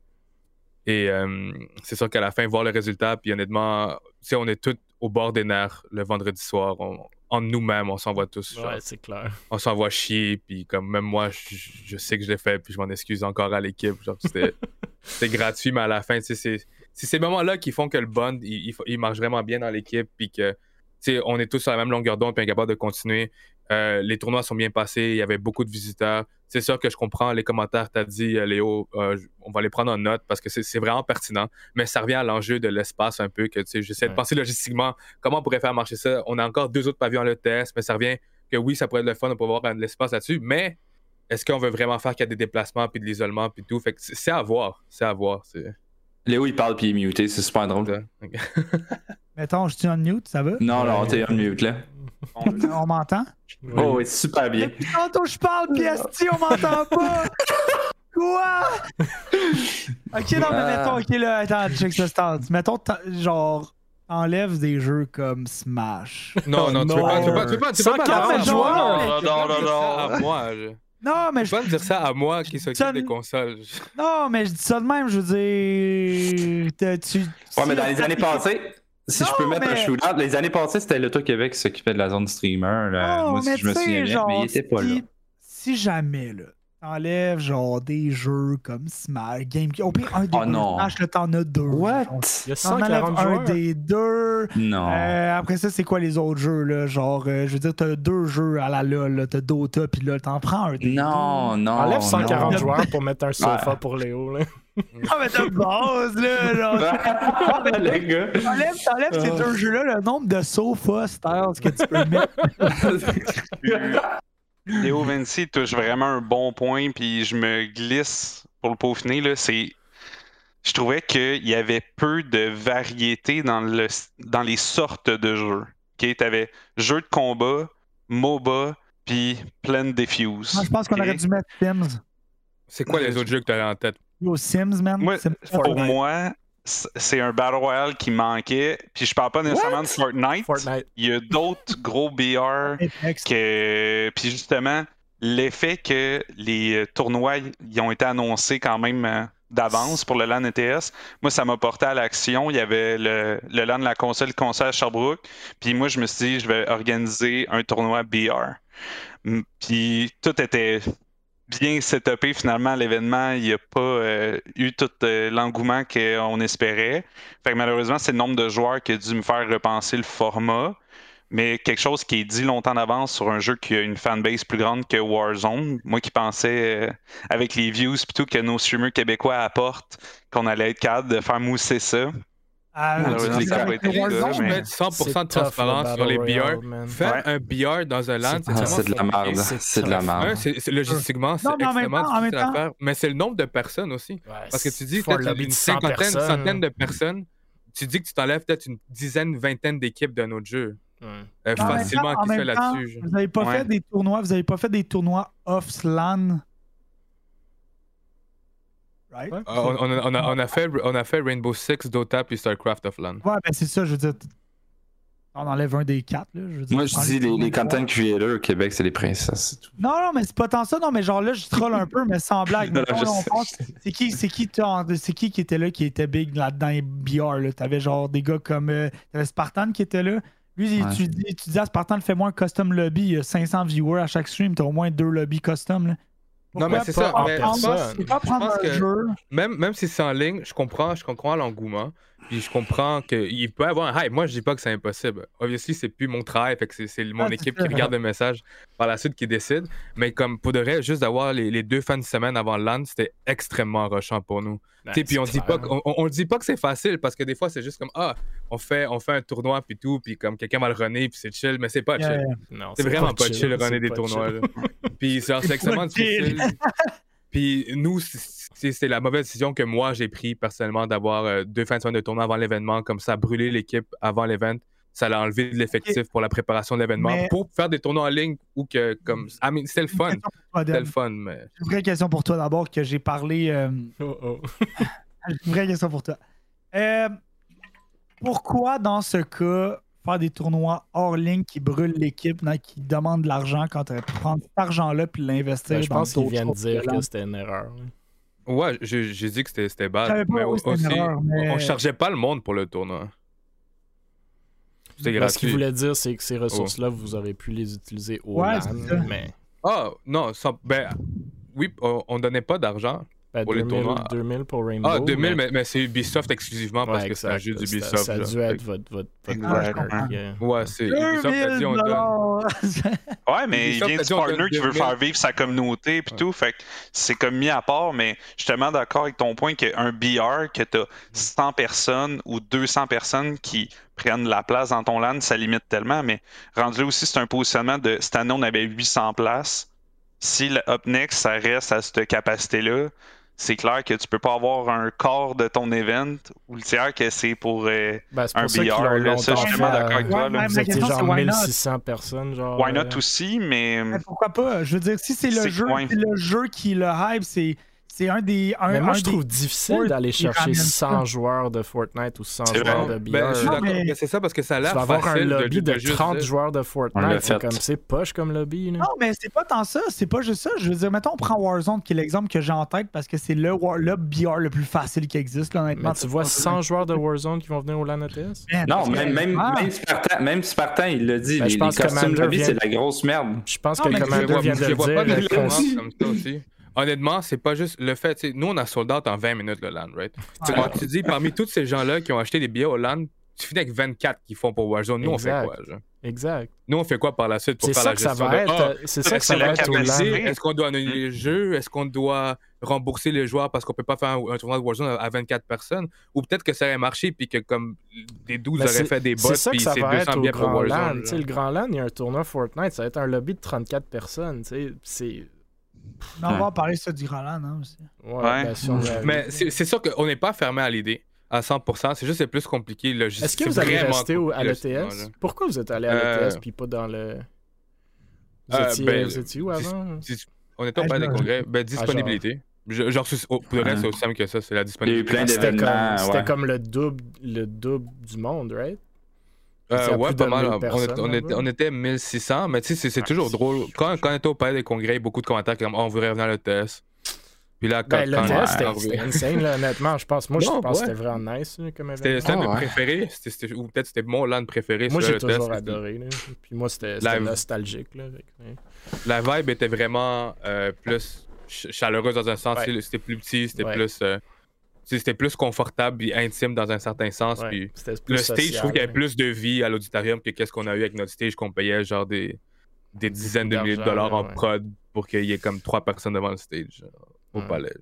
Et euh, c'est sûr qu'à la fin, voir le résultat, puis honnêtement, on est tous au bord des nerfs le vendredi soir. On, en nous-mêmes, on s'envoie tous. genre, Ouais, c'est clair. on s'envoie chier, puis comme même moi, je, je sais que je l'ai fait, puis je m'en excuse encore à l'équipe. Genre, c'était, *laughs* c'était gratuit, mais à la fin, tu sais, c'est, c'est ces moments-là qui font que le bond, il, il, il marche vraiment bien dans l'équipe, puis que sais, on est tous sur la même longueur d'onde, puis on est capable de continuer. Euh, les tournois sont bien passés, il y avait beaucoup de visiteurs. C'est sûr que je comprends les commentaires que tu as dit, euh, Léo. euh, on va les prendre en note parce que c'est vraiment pertinent. Mais ça revient à l'enjeu de l'espace un peu. que J'essaie de penser logistiquement comment on pourrait faire marcher ça. On a encore deux autres pavillons à l'ETS, mais ça revient que oui, ça pourrait être le fun de pouvoir avoir de l'espace là-dessus. Mais est-ce qu'on veut vraiment faire qu'il y a des déplacements, puis de l'isolement, puis tout? Fait que c'est à voir. C'est à voir. Léo, il parle puis il est muté, c'est super drôle. *laughs* Mettons, je suis en mute, ça va? Non, non, t'es en mute là. On m'entend? Oh, oui, super bien. Depuis tantôt, je parle, puis on m'entend pas! Quoi? Ok, non, mais mettons, ok, là, attends, check ce stance. Mettons, genre, t'enlèves des jeux comme Smash. Non, non, tu peux non. pas. Tu peux pas, tu peux pas, tu peux pas 140 dire ça à joueurs. moi. Non, Tu peux non, pas dire non, ça à non. moi. je- Non, mais Tu je, peux pas dire ça à moi qui s'occupe des consoles. non, mais je dis ça de même, je veux dire. t'as- Tu, Ouais, mais dans les années passées, si je peux mettre un mais- shootout, les années passées, c'était l'Auto-Québec qui s'occupait de la zone streamer. Là. Non, Moi, si mais je me souviens bien, mais il était pas là. si jamais, là, t'enlèves genre des jeux comme Smash, GameCube, au pire, un des Oh deux non. Smash, là, t'en as deux. What? Il y a T'en enlèves 140 un joueurs? des deux. Non. Euh, après ça, c'est quoi les autres jeux, là? Genre, euh, je veux dire, t'as deux jeux à la LoL, là. T'as Dota, puis là, t'en prends un des non, non. Enlève 140 non. joueurs pour mettre un sofa Ouais. pour Léo. Là. *laughs* deux. Ah, mais de base, là, genre. *laughs* Les gars. T'enlèves, t'enlèves ces deux jeux-là, le nombre de sofas, stars que tu peux mettre. *laughs* Léo Vinci touche vraiment un bon point, puis je me glisse pour le peaufiner. Là, c'est... Je trouvais qu'il y avait peu de variété dans, le... dans les sortes de jeux. Ok, T'avais jeux de combat, MOBA, puis plein de diffuse. Moi, je pense qu'on aurait dû mettre Sims. C'est quoi les autres jeux que tu en tête? Yo, Sims, man. Moi, Sims Pour moi, c'est un Battle Royale qui manquait. Puis je parle pas nécessairement de Fortnite. Fortnite. Il y a d'autres gros BR *laughs* que puis justement l'effet que les euh, tournois ils ont été annoncés quand même euh, d'avance pour le LAN ETS, moi ça m'a porté à l'action. Il y avait le, le LAN de la console, le concert à Sherbrooke. Puis moi je me suis dit je vais organiser un tournoi BR. Puis tout était bien setupé finalement l'événement. Il n'y a pas euh, eu tout euh, l'engouement qu'on espérait. Fait que malheureusement, c'est le nombre de joueurs qui a dû me faire repenser le format. Mais quelque chose qui est dit longtemps d'avance sur un jeu qui a une fanbase plus grande que Warzone. Moi qui pensais, euh, avec les views plutôt que nos streamers québécois apportent, qu'on allait être capable de faire mousser ça. Ah, Malheureusement, tu ça a avec pas été Warzone, le cas, Si je mais- mets 100% de C'est tough, transparence sur les BR, faire un BR dans un LAN, c'est Ah, c'est de la merde. c'est de la merde. logistiquement, c'est même extrêmement difficile à faire. Mais c'est le nombre de personnes aussi. Parce que tu dis peut-être une de 100 cinquantaine, une personnes. centaine de personnes. Tu dis que tu t'enlèves peut-être une dizaine, une vingtaine d'équipes d'un autre jeu. Ouais. Euh, facilement temps- en qui se fait même temps, là-dessus. Vous n'avez pas fait des tournois, vous avez pas fait des tournois off-LAN. Right? Ouais. Euh, on, on a, on, a, fait, on a fait Rainbow Six, Dota puis StarCraft of LAN. Ouais, ben c'est ça, je veux dire. On enlève un des quatre, là. Je veux dire, Moi, je dis les, les content creators au Québec, c'est les princesses. c'est tout. Non, non, mais c'est pas tant ça. Non, mais genre là, je troll un peu, mais sans blague. *laughs* Non, non, là, on pense- C'est qui, c'est qui, c'est qui qui était là, qui était big là-dedans, les BR, là? T'avais genre des gars comme. euh, T'avais Spartan qui était là. Lui, il- Ouais. tu, dis, tu dis à Spartan, fais-moi un custom lobby. Il y a 500 viewers à chaque stream. T'as au moins deux lobbies custom, là. Non, mais c'est ça, mais je pense- c'est pas je prendre pense un que- jeu? Même, même si c'est en ligne, je comprends, je comprends l'engouement. Puis je comprends qu'il peut y avoir un hype. Moi, je dis pas que c'est impossible. Obviously, c'est plus mon travail, fait que c'est- c'est mon Ah, équipe qui regarde le message par la suite qui décide. Mais comme pour de vrai, juste d'avoir les, les deux fins de semaine avant LAN, c'était extrêmement rushant pour nous. Ben, puis on dit pas on, on dit pas que c'est facile parce que des fois c'est juste comme ah on fait on fait un tournoi puis tout puis comme quelqu'un va le runner puis c'est chill mais c'est pas Yeah, chill. yeah. Non, C'est vraiment pas chill, runner des tournois. Puis c'est *laughs* extrêmement difficile. *laughs* Puis nous, c'est c'est la mauvaise décision que moi j'ai pris personnellement d'avoir euh, deux fins de semaine de tournoi avant l'événement, comme ça, brûler l'équipe avant l'événement. Ça l'a enlevé de l'effectif pour la préparation de l'événement. Mais- Pour faire des tournois en ligne ou que, comme. I mean, c'était le fun. C'était Dan. le fun, mais. Une vraie question pour toi d'abord, que j'ai parlé. euh, *laughs* Oh, oh. *laughs* Une vraie question pour toi. Euh, pourquoi, dans ce cas, faire des tournois hors ligne qui brûlent l'équipe, dans- qui demandent de l'argent quand tu aurais pu prendre cet argent-là puis l'investir Ben, je dans pense qu'il d'autres vient de choses dire que c'était une erreur. Ouais, j'ai dit que c'était bad. mais oui, c'était aussi, une erreur, mais- on chargeait pas le monde pour le tournoi. C'était Ben, Ce qu'il voulait dire, c'est que ces ressources-là, vous aurez pu les utiliser au Ouais, LAN, mais Ah, non, sans- ben, oui, on, on donnait pas d'argent. Ben, Pour les 2000, tournois. 2000 pour Rainbow. Ah, 2000, mais, mais c'est Ubisoft exclusivement parce Ouais, que c'est un jeu Ça- d'Ubisoft. Ça a là. dû être votre, votre, euh, Ouais, c'est Ubisoft a dit on donne. Ouais, mais il vient a du partner qui veut 2000. faire vivre sa communauté puis Ouais. tout. Fait que c'est comme mis à part, mais je suis tellement d'accord avec ton point qu'un BR, que t'as 100 personnes ou 200 personnes qui prennent la place dans ton LAN, ça limite tellement. Mais rendu là aussi, c'est un positionnement de cette année, on avait 800 places. Si le Up Next, ça reste à cette capacité-là, c'est clair que tu peux pas avoir un quart de ton event ou le tiers que c'est pour euh, Ben, c'est un pour ça Là, ça, je suis fait, d'accord avec euh, toi. Ouais, là. Vous étiez genre c'est why not? 1600 personnes, genre. Why not euh, aussi, mais. Mais pourquoi pas? Je veux dire, si c'est le jeu, le jeu qui le hype, c'est c'est un des. Un, Mais moi, un je trouve difficile d'aller chercher ramènent 100 ça. joueurs de Fortnite ou 100 C'est joueurs de BR. Ben, je suis d'accord, mais- mais c'est ça parce que ça a Tu l'air vas avoir un facile lobby de, juste 30 dire- joueurs de Fortnite. C'est fait. comme c'est poche comme lobby. Là. Non, mais c'est pas tant ça. C'est pas juste ça. Je veux dire, mettons, on prend Warzone, qui est l'exemple que j'ai en tête parce que c'est le, War- le BR le plus facile qui existe, là, honnêtement. Mais tu vois 100 joueurs de Warzone qui vont venir au LAN ETS? Man, Non, même, même, Ah. même, Spartan, même Spartan, il l'a dit, Ben, les, je pense que costumes lobby, c'est de la grosse merde. Je pense que Commander vois, vient de le dire. Honnêtement, c'est pas juste le fait. tu sais, Nous, on a sold out en 20 minutes le LAN, right? Tu. Quand dis parmi tous ces gens-là qui ont acheté des billets au LAN, tu finis avec 24 qui font pour Warzone. Nous, on fait quoi? genre? Exact. Nous, on fait quoi par la suite pour C'est faire ça la que ça gestion va de, être. Ah, C'est ça que ça va être au capacité. LAN. Est-ce qu'on doit annuler les jeux? Est-ce qu'on doit rembourser les joueurs parce qu'on peut pas faire un, un tournoi de Warzone à- à 24 personnes? Ou peut-être que ça aurait marché puis que comme des 12 Mais auraient fait des bots puis c'est va 200 être au billets pour. Warzone. Tu sais, le Grand LAN, il y a un tournoi Fortnite. Ça va être un lobby de 34 personnes. tu sais, C'est. Non, on va en parler ça du Roland, non? Aussi. Ouais, ben, si. Mais c'est sûr qu'on n'est pas fermé à l'idée à 100%. C'est juste que c'est plus compliqué. logistique. Est-ce que vous allez rester au- à l'ETS. Pourquoi vous êtes allé à Euh, l'ETS puis pas dans le. Vous euh, étiez, ben, vous étiez où avant? On était au Ah, palais des congrès. Ben, disponibilité. Je- Genre, c'est- oh, pour le reste, c'est aussi simple que ça. C'est la disponibilité. C'était comme, ouais. comme le double, le double du monde, right? Euh, ouais, pas mal. 1000 On, était, on, était, là-bas. on était 1600, mais tu sais, c'est- c'est toujours drôle. Quand, quand on était au palais des congrès, il y a beaucoup de commentaires comme oh, on voudrait revenir à l'ETS. Puis là, quand, Ben, le quand- test, c'était- insane, là, honnêtement. Je pense, moi, je pense que c'était vraiment nice comme C'était un de Ah, mes ouais. préférés. Ou peut-être c'était mon LAN préféré. Moi, j'ai le test. toujours adoré. Là. Puis moi, c'était La- nostalgique. Là, ouais. La vibe était vraiment euh, plus ch- chaleureuse dans un sens. Ouais. C'était plus petit, c'était Ouais. plus. euh, c'était plus confortable et intime dans un certain sens. Ouais, Puis le stage, je trouve qu'il y avait plus de vie à l'auditorium que qu'est-ce qu'on a eu avec notre stage qu'on payait genre des, des dizaines de milliers de dollars en ouais. prod pour qu'il y ait comme trois personnes devant le stage au Ouais. palais.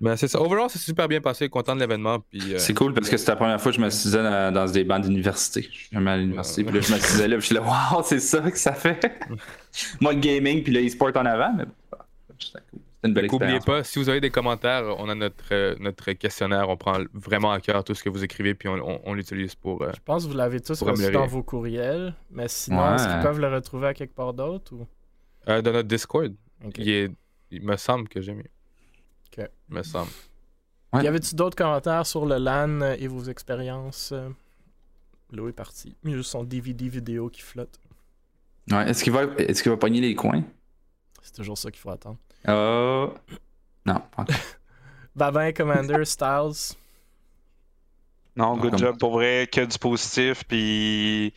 Mais c'est ça. Overall, c'est super bien passé. Content de l'événement. Puis, euh, C'est cool parce que c'était la première fois que je m'assisais dans, dans des bancs d'université. Je suis jamais à l'université. Puis là, je m'assisais là. Puis je suis là, waouh, c'est ça que ça fait. *laughs* Moi, le gaming, puis le e-sport en avant. Mais bon, c'était cool. C'était une belle N'oubliez pas, si vous avez des commentaires, on a notre, euh, notre questionnaire. On prend vraiment à cœur tout ce que vous écrivez, puis on, on- on l'utilise pour. euh, Je pense que vous l'avez tous reçu améliorer. dans vos courriels. Mais sinon, Ouais. est-ce qu'ils peuvent le retrouver à quelque part d'autre? Ou... euh, dans notre Discord. Il, est- il me semble que j'ai mis. Ok. Il me semble. Ouais. Y avait-tu d'autres commentaires sur le LAN et vos expériences? L'eau est parti. Il y a juste son DVD vidéo qui flotte. Ouais, Est-ce qu'il va, est qu'il va pogner les coins? C'est toujours ça qu'il faut attendre. Oh. Non, pas encore. *laughs* Babin, Commander, Styles. Non, good Comme- job pour vrai, que du positif. Puis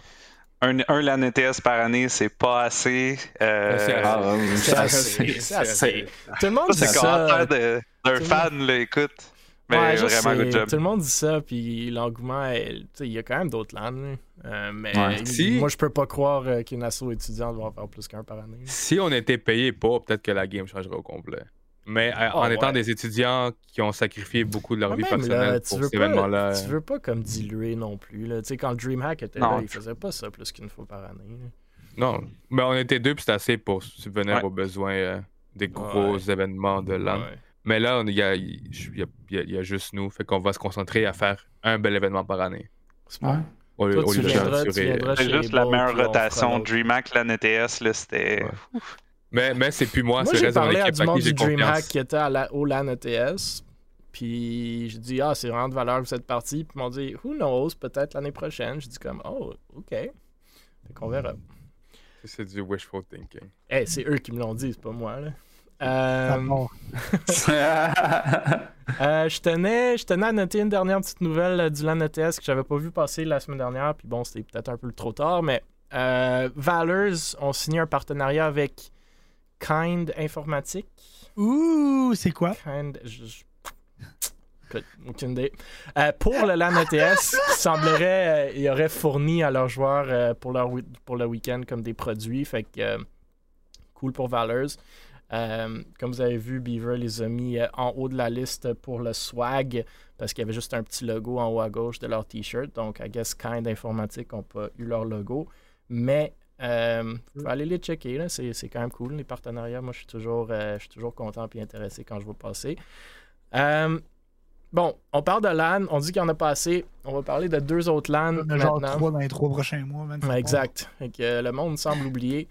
un, un LAN ETS par année, c'est pas assez. Euh, C'est assez. Ah, ouais, C'est c'est assez, assez. c'est assez. Tout le monde ça, dit c'est ça. commentaire de- d'un fan, là, écoute. Mais Ouais, je vraiment, sais. good job. Tout le monde dit ça, puis l'engouement, il y a quand même d'autres LAN. là. Euh, mais Ouais. Si- moi, je peux pas croire euh, qu'une asso étudiante va en faire plus qu'un par année. Si on était payé pas, peut-être que la game changerait au complet. Mais euh, en Oh, étant ouais. des étudiants qui ont sacrifié beaucoup de leur Ouais, vie même, personnelle là, tu pour veux cet pas- événement-là. Tu veux pas comme diluer non plus. Là. Tu sais, quand DreamHack était Non. là, il faisait pas ça plus qu'une fois par année. là. Non, mais on était deux, puis c'était assez pour subvenir Ouais. aux besoins euh, des gros Ouais. événements de l'an. Mais là, il y a, il y, a, il y a- il y a juste nous, fait qu'on va se concentrer à faire un bel événement par année. C'est bon. Ouais. Au, lieu- Toi, au lieu de viendras, euh, C'est juste la meilleure rotation. DreamHack, LAN ETS, là, c'était. Ouais. Mais, mais c'est plus moi, Moi, c'est le j'ai reste de mon parlé à équipe du monde qui du j'ai DreamHack qui était à la, au LAN ETS. Puis j'ai dit, ah, c'est vraiment de valeur que vous êtes parti. Puis ils m'ont dit, who knows, peut-être l'année prochaine. J'ai dit, comme, oh, OK. Fait qu'on verra. C'est du wishful thinking. Hey, c'est eux qui me l'ont dit, c'est pas moi, là. Euh, *laughs* euh, je, tenais, je tenais à noter une dernière petite nouvelle euh, du LAN ETS que j'avais pas vu passer la semaine dernière. Puis bon, c'était peut-être un peu trop tard, mais euh, Valors ont signé un partenariat avec Kind Informatique. Ouh, c'est quoi? Kind- je- je- Écoute, aucune idée. Euh, pour le LAN ETS, il semblerait qu'ils auraient fourni à leurs joueurs euh, pour, leur, wi- pour le week-end comme des produits. Fait que euh, cool pour Valors. Euh, comme vous avez vu, Beaver les a mis euh, en haut de la liste pour le swag parce qu'il y avait juste un petit logo en haut à gauche de leur t-shirt. Donc, I guess Kind Informatique n'ont pas eu leur logo. Mais euh, faut aller les checker, c'est quand même cool, les partenariats. Moi, je suis toujours, euh, je suis toujours content et intéressé quand je vois passer. Euh, bon, on parle de LAN, on dit qu'il y en a pas assez. On va parler de deux autres LAN On a genre maintenant. trois dans les trois prochains mois. exact. Que, le monde semble oublier.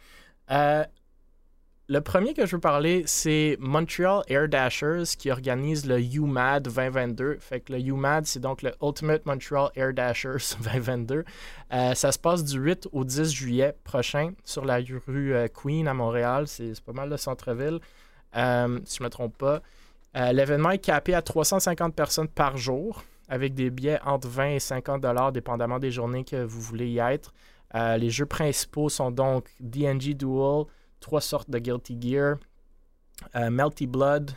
Le premier que je veux parler, c'est Montreal Air Dashers qui organise le UMAD 2022. Fait que le UMAD, c'est donc le Ultimate Montreal Air Dashers *laughs* 2022. Euh, ça se passe du 8 au 10 juillet prochain sur la rue euh, Queen à Montréal. C'est pas mal le centre-ville, euh, si je me trompe pas. L'événement est capé à 350 personnes par jour avec des billets entre 20 et 50 dollars dépendamment des journées que vous voulez y être. Les jeux principaux sont donc DNG Duel, trois sortes de Guilty Gear, euh, Melty Blood,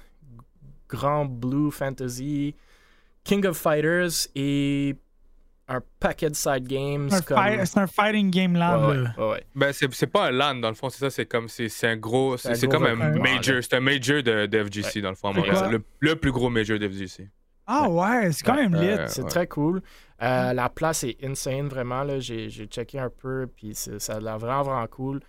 Grand Blue Fantasy, King of Fighters et un paquet de side games. C'est un, comme... c'est un fighting game land. Ouais, ouais, là. ouais, ouais. Ben, c'est c'est pas un LAN, dans le fond, c'est ça, c'est comme, c'est c'est un gros, C'est comme un major, c'est un major de, de FGC, dans le fond? Le, le plus gros major de FGC. Ah ouais, c'est quand même lit. Euh, C'est très cool. Euh, La place est insane, vraiment. là. J'ai j'ai checké un peu, puis ça a l'air vraiment, vraiment cool.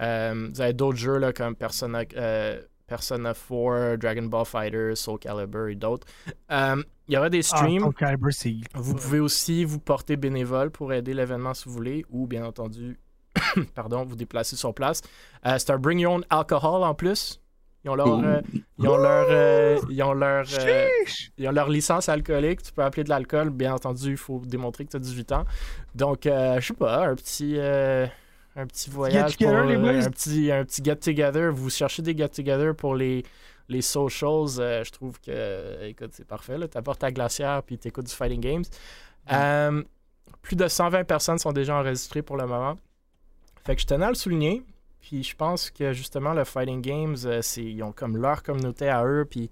Euh, vous avez d'autres jeux là, comme Persona, euh, Persona 4, Dragon Ball Fighter, Soul Calibur et d'autres. Euh, Il y aura des Ah, streams. Soul Calibur. Vous pouvez aussi vous porter bénévole pour aider l'événement si vous voulez, ou bien entendu, *coughs* pardon, vous déplacer sur place. Euh, c'est un Bring Your Own Alcohol en plus. Ils ont leur, euh, ils ont leur, euh, ils ont leur, euh, ils ont leur licence alcoolique. Tu peux appeler de l'alcool. Bien entendu, il faut démontrer que tu as 18 ans. Donc, je sais pas, un petit, un petit voyage, pour, les euh, boys. un petit, un petit get-together. Vous cherchez des get-together pour les, les socials. euh, je trouve que, écoute, c'est parfait. Tu apportes ta glacière puis tu écoutes du Fighting Games. Euh, plus de 120 personnes sont déjà enregistrées pour le moment. Fait que je tenais à le souligner. Puis je pense que justement, le Fighting Games, euh, c'est, ils ont comme leur communauté à eux. Puis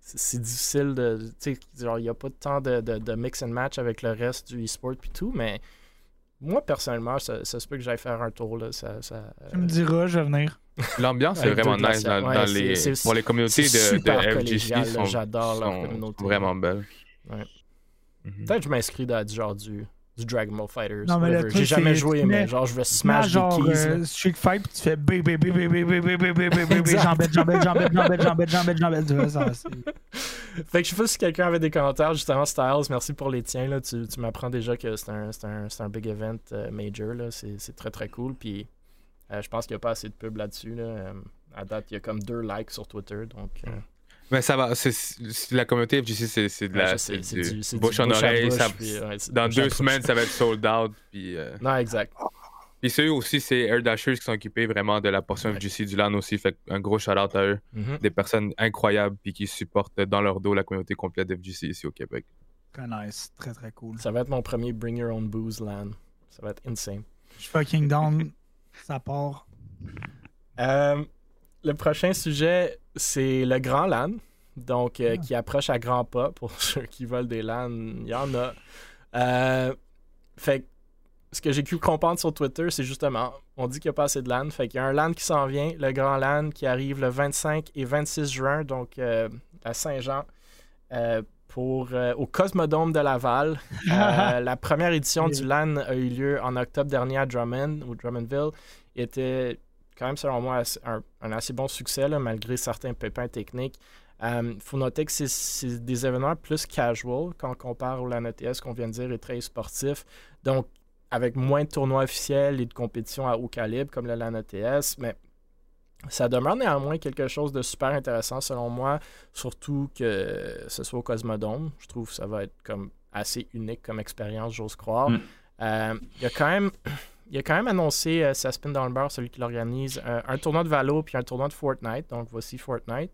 c'est, difficile de. Tu sais, genre, il n'y a pas de temps de, de- de mix and match avec le reste du e-sport puis tout. Mais moi, personnellement, ça, ça se peut que j'aille faire un tour. Là, ça, ça, euh, Tu me diras, je vais venir. *laughs* L'ambiance est vraiment nice dans, glacières. dans Ouais, les, pour communautés de, de FGC J'adore leur communauté. vraiment. Ouais. Mhm. Peut-être que je m'inscris dans du genre du, du Dragon Ball Fighters. Non, mais le truc, J'ai jamais joué, mais genre, je vais smash des keys. euh. Street Fight, puis tu fais B, B, B, B, B, B, B, jambette, jambette, jambette. Tu vois, ça, c'est- *laughs* Fait que je sais pas si quelqu'un avait des commentaires, justement, Styles, merci pour les tiens. Là. Tu, tu m'apprends déjà que c'est un, c'est un, c'est un big event euh, major. là. C'est, c'est très très cool. Puis euh, je pense qu'il n'y a pas assez de pub là-dessus. Là. À date, il y a comme deux likes sur Twitter. Donc, euh, Mais ça va, c'est- c'est- la communauté FGC, c'est c'est de ouais, la je sais, c'est du c'est bouche en oreille. bouche, ça- puis, ouais, c'est dans deux semaines, ça va être sold out. Puis, euh, Non, exact. puis ceux aussi, c'est Air Dashers qui sont occupés vraiment de la portion Ouais. FGC du LAN aussi. Fait un gros shout out à eux. Mhm. Des personnes incroyables puis qui supportent dans leur dos la communauté complète FGC ici au Québec. Très nice, très très cool. Ça va être mon premier Bring Your Own Booze land. Ça va être insane. Je suis fucking down, ça part. Euh, le prochain sujet, c'est le Grand LAN. Donc, euh, Ah. qui approche à grands pas. Pour *laughs* ceux qui veulent des LAN, il y en a. Euh, fait que ce que j'ai pu comprendre sur Twitter, c'est justement, on dit qu'il n'y a pas assez de LAN. Fait qu'il y a un LAN qui s'en vient, le Grand LAN, qui arrive le 25 et 26 juin, donc euh, à Saint-Jean, euh, pour, euh, au Cosmodome de Laval. *laughs* La première édition du LAN a eu lieu en octobre dernier à Drummond, ou Drummondville. Il était quand même, selon moi, un, un assez bon succès, là, malgré certains pépins techniques. Il faut noter que c'est- des événements plus casual quand on compare au LAN ETS qu'on vient de dire est très sportif. Donc, avec moins de tournois officiels et de compétitions à haut calibre comme le LAN ETS, mais ça demeure néanmoins quelque chose de super intéressant selon moi, surtout que ce soit au Cosmodome. Je trouve que ça va être comme assez unique comme expérience, j'ose croire. Mm. Euh, Il y a quand même il a quand même annoncé, euh, ça spin dans le beurre, celui qui l'organise, euh, un tournoi de Valo puis un tournoi de Fortnite. Donc voici Fortnite.